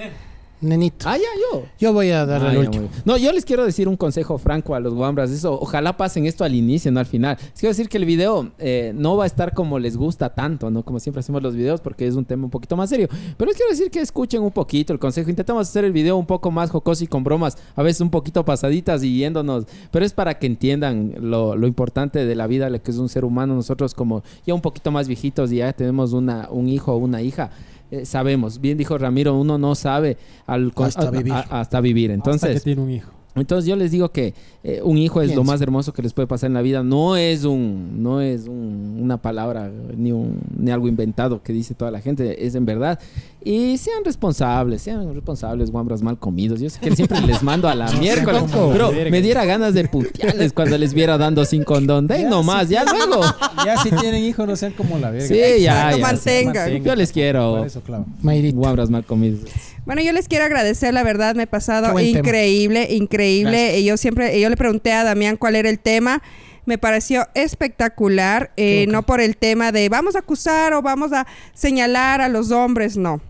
Nenito. Ah, ya, yo. Yo voy a darle Ah, el ya, último. No, yo les quiero decir un consejo franco a los guambras. Eso, ojalá pasen esto al inicio, no al final. Les quiero decir que el video eh, no va a estar como les gusta tanto, ¿no? Como siempre hacemos los videos porque es un tema un poquito más serio. Pero les quiero decir que escuchen un poquito el consejo. Intentamos hacer el video un poco más jocoso y con bromas, a veces un poquito pasaditas y yéndonos. Pero es para que entiendan lo, lo importante de la vida, lo que es un ser humano. Nosotros como ya un poquito más viejitos y ya tenemos una, un hijo o una hija. Eh, sabemos, bien dijo Ramiro, uno no sabe al, Hasta a- vivir. a- hasta vivir. Hasta que Entonces, tiene un hijo. Entonces yo les digo que eh, un hijo es lo Piensa. más hermoso que les puede pasar en la vida. No es un, no es un- una palabra ni un, ni algo inventado que dice toda la gente, es en verdad. Y sean responsables, sean responsables, guambras mal comidos. Yo sé que siempre les mando a la miércoles, pero me diera ganas de putearles cuando les viera dando sin condón. Den nomás, ya luego. Ya si tienen hijos, no sean como la verga. Sí, ya, Exacto, ya. mantengan. Yo les quiero. Por eso, claro. Guambras mal comidos. Bueno, yo les quiero agradecer, la verdad, me he pasado tema. increíble, increíble. Y yo siempre, yo le pregunté a Damián cuál era el tema. Me pareció espectacular, eh, no por el tema de vamos a acusar o vamos a señalar a los hombres, no.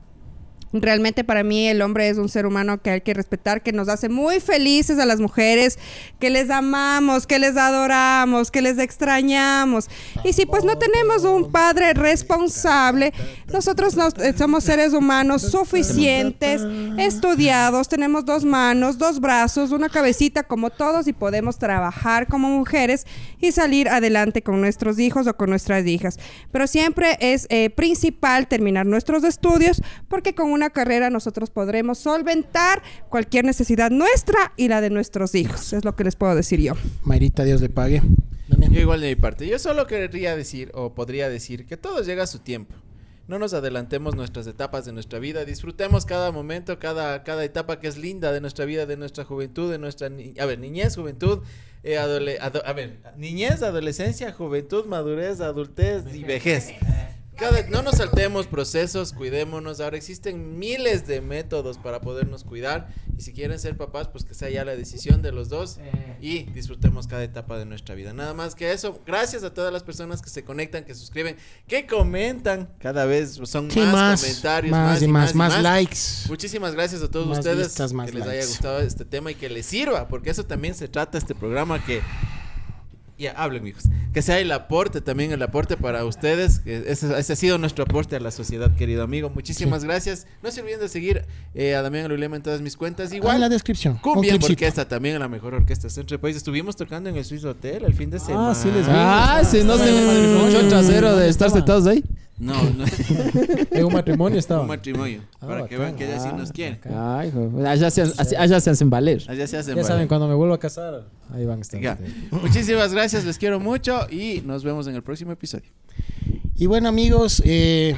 Realmente para mí el hombre es un ser humano que hay que respetar, que nos hace muy felices a las mujeres, que les amamos, que les adoramos, que les extrañamos. Y si pues no tenemos un padre responsable, nosotros no- eh, somos seres humanos suficientes, estudiados, tenemos dos manos, dos brazos, una cabecita como todos y podemos trabajar como mujeres y salir adelante con nuestros hijos o con nuestras hijas. Pero siempre es eh, principal terminar nuestros estudios porque con una carrera nosotros podremos solventar cualquier necesidad nuestra y la de nuestros hijos. Es lo que les puedo decir yo. Mayrita, Dios le pague. Yo igual de mi parte. Yo solo querría decir, o podría decir, que todo llega a su tiempo. no nos adelantemos nuestras etapas de nuestra vida, disfrutemos cada momento, cada, cada etapa que es linda de nuestra vida, de nuestra juventud, de nuestra, ni- a ver, niñez, juventud, eh, adole- ado- a ver, niñez, adolescencia, juventud, madurez, adultez y vejez. Cada- no nos saltemos procesos, cuidémonos. Ahora existen miles de métodos para podernos cuidar. Y si quieren ser papás, pues que sea ya la decisión de los dos. Y disfrutemos cada etapa de nuestra vida. Nada más que eso. Gracias a todas las personas que se conectan, que suscriben, que comentan. Cada vez son Sí, más, más, comentarios, más, y más, más, y likes. Muchísimas gracias a todos Más ustedes vistas, más que les haya gustado este tema y que les sirva, porque eso también se trata este programa que ya hablen, hijos. Que sea el aporte también el aporte para ustedes. que Ese, ese ha sido nuestro aporte a la sociedad, querido amigo. Muchísimas gracias. No se olviden de seguir eh, a Damián Alulema en todas mis cuentas. Igual en la descripción. Cumbia. Orquesta, también la mejor orquesta del centro del país. Estuvimos tocando en el Swiss Hotel el fin de semana. sí les vi. Ah, si no se matrimonio. mucho trasero de estar sentados ahí. No, no, En un matrimonio estaba. un matrimonio. Ah, para que vean que ella sí Ah, nos quiere. Ay, hijo, allá se, así- allá se hacen valer. Allá se hacen Ya saben, valer. cuando me vuelvo a casar, ahí van a estar. Ya. Muchísimas gracias, les quiero mucho y nos vemos en el próximo episodio. Y bueno amigos, eh,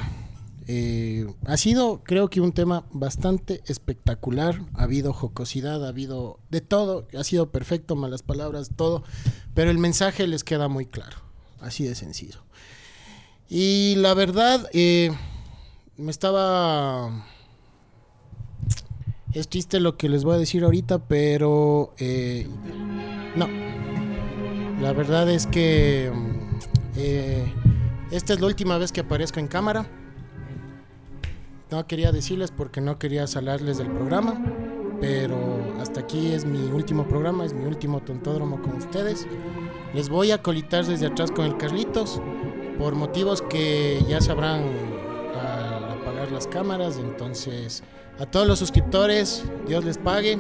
eh, ha sido creo que un tema bastante espectacular. Ha habido jocosidad, ha habido de todo, ha sido perfecto, malas palabras, todo. Pero el mensaje les queda muy claro, así de sencillo. Y la verdad, eh, me estaba... Es triste lo que les voy a decir ahorita, pero eh, no. La verdad es que eh, esta es la última vez que aparezco en cámara. No quería decirles porque no quería salarles del programa, pero hasta aquí es mi último programa, es mi último tontódromo con ustedes. Les voy a colitar desde atrás con el Carlitos por motivos que ya sabrán al apagar las cámaras. Entonces, a todos los suscriptores, Dios les pague.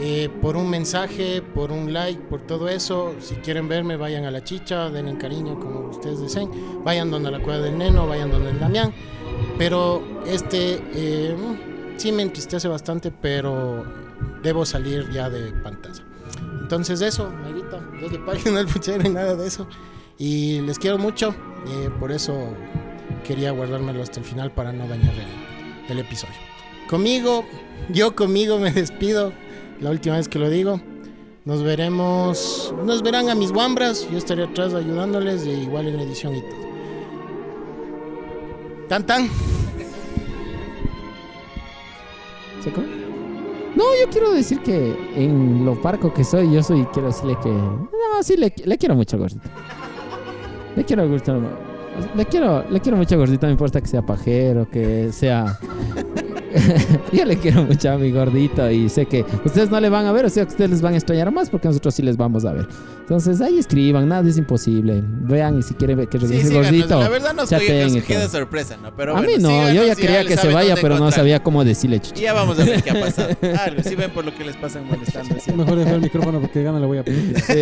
eh, por un mensaje, por un like, por todo eso. Si quieren verme, vayan a la chicha, denle cariño como ustedes deseen. Vayan donde la cueva del neno, vayan donde el Damián. Pero este eh, sí me entristece bastante, pero debo salir ya de pantalla. Entonces eso, Mayrita, Dios le pague, no el puchero y nada de eso. Y les quiero mucho, eh, por eso quería guardármelo hasta el final para no dañar el, episodio. Conmigo, yo conmigo me despido, la última vez que lo digo. Nos veremos, nos verán a mis guambras, yo estaré atrás ayudándoles, e igual en edición y todo. Tan tan. ¿Se come? No, yo quiero decir que en lo parco que soy, yo soy, quiero decirle que. No, sí, le, le quiero mucho, gordito. Le quiero mucho. Le quiero, le quiero mucho, gordito. No importa que sea pajero, que sea. yo le quiero mucho a mi gordito y sé que ustedes no le van a ver, o sea que ustedes les van a extrañar más porque nosotros sí les vamos a ver. Entonces ahí escriban, nada es imposible. Vean y si quieren ver que Sí, regrese sí, el gordito. la verdad nos sorpresa, ¿no? Pero a bueno, mí no, síganos yo ya quería que se vaya, pero no sabía cómo decirle, chucha. Y ya vamos a ver qué ha pasado. Ah, si ven por lo que les pasan molestando. Es mejor dejar el micrófono porque gana le voy a pedir. Sí,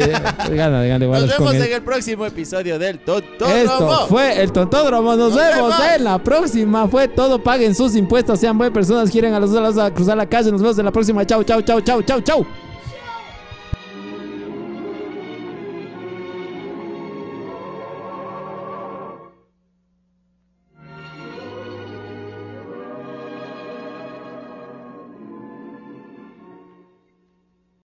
gana, gana, igual Nos vemos en el próximo episodio del Tontódromo. Esto fue el Tontódromo. Nos, Nos vemos vemos. en la próxima. Fue todo. Paguen sus impuestos. Sean buenas personas. Quieren a los dos a cruzar la calle. Nos vemos en la próxima. Chau, chau, chau, chau, chau, chau.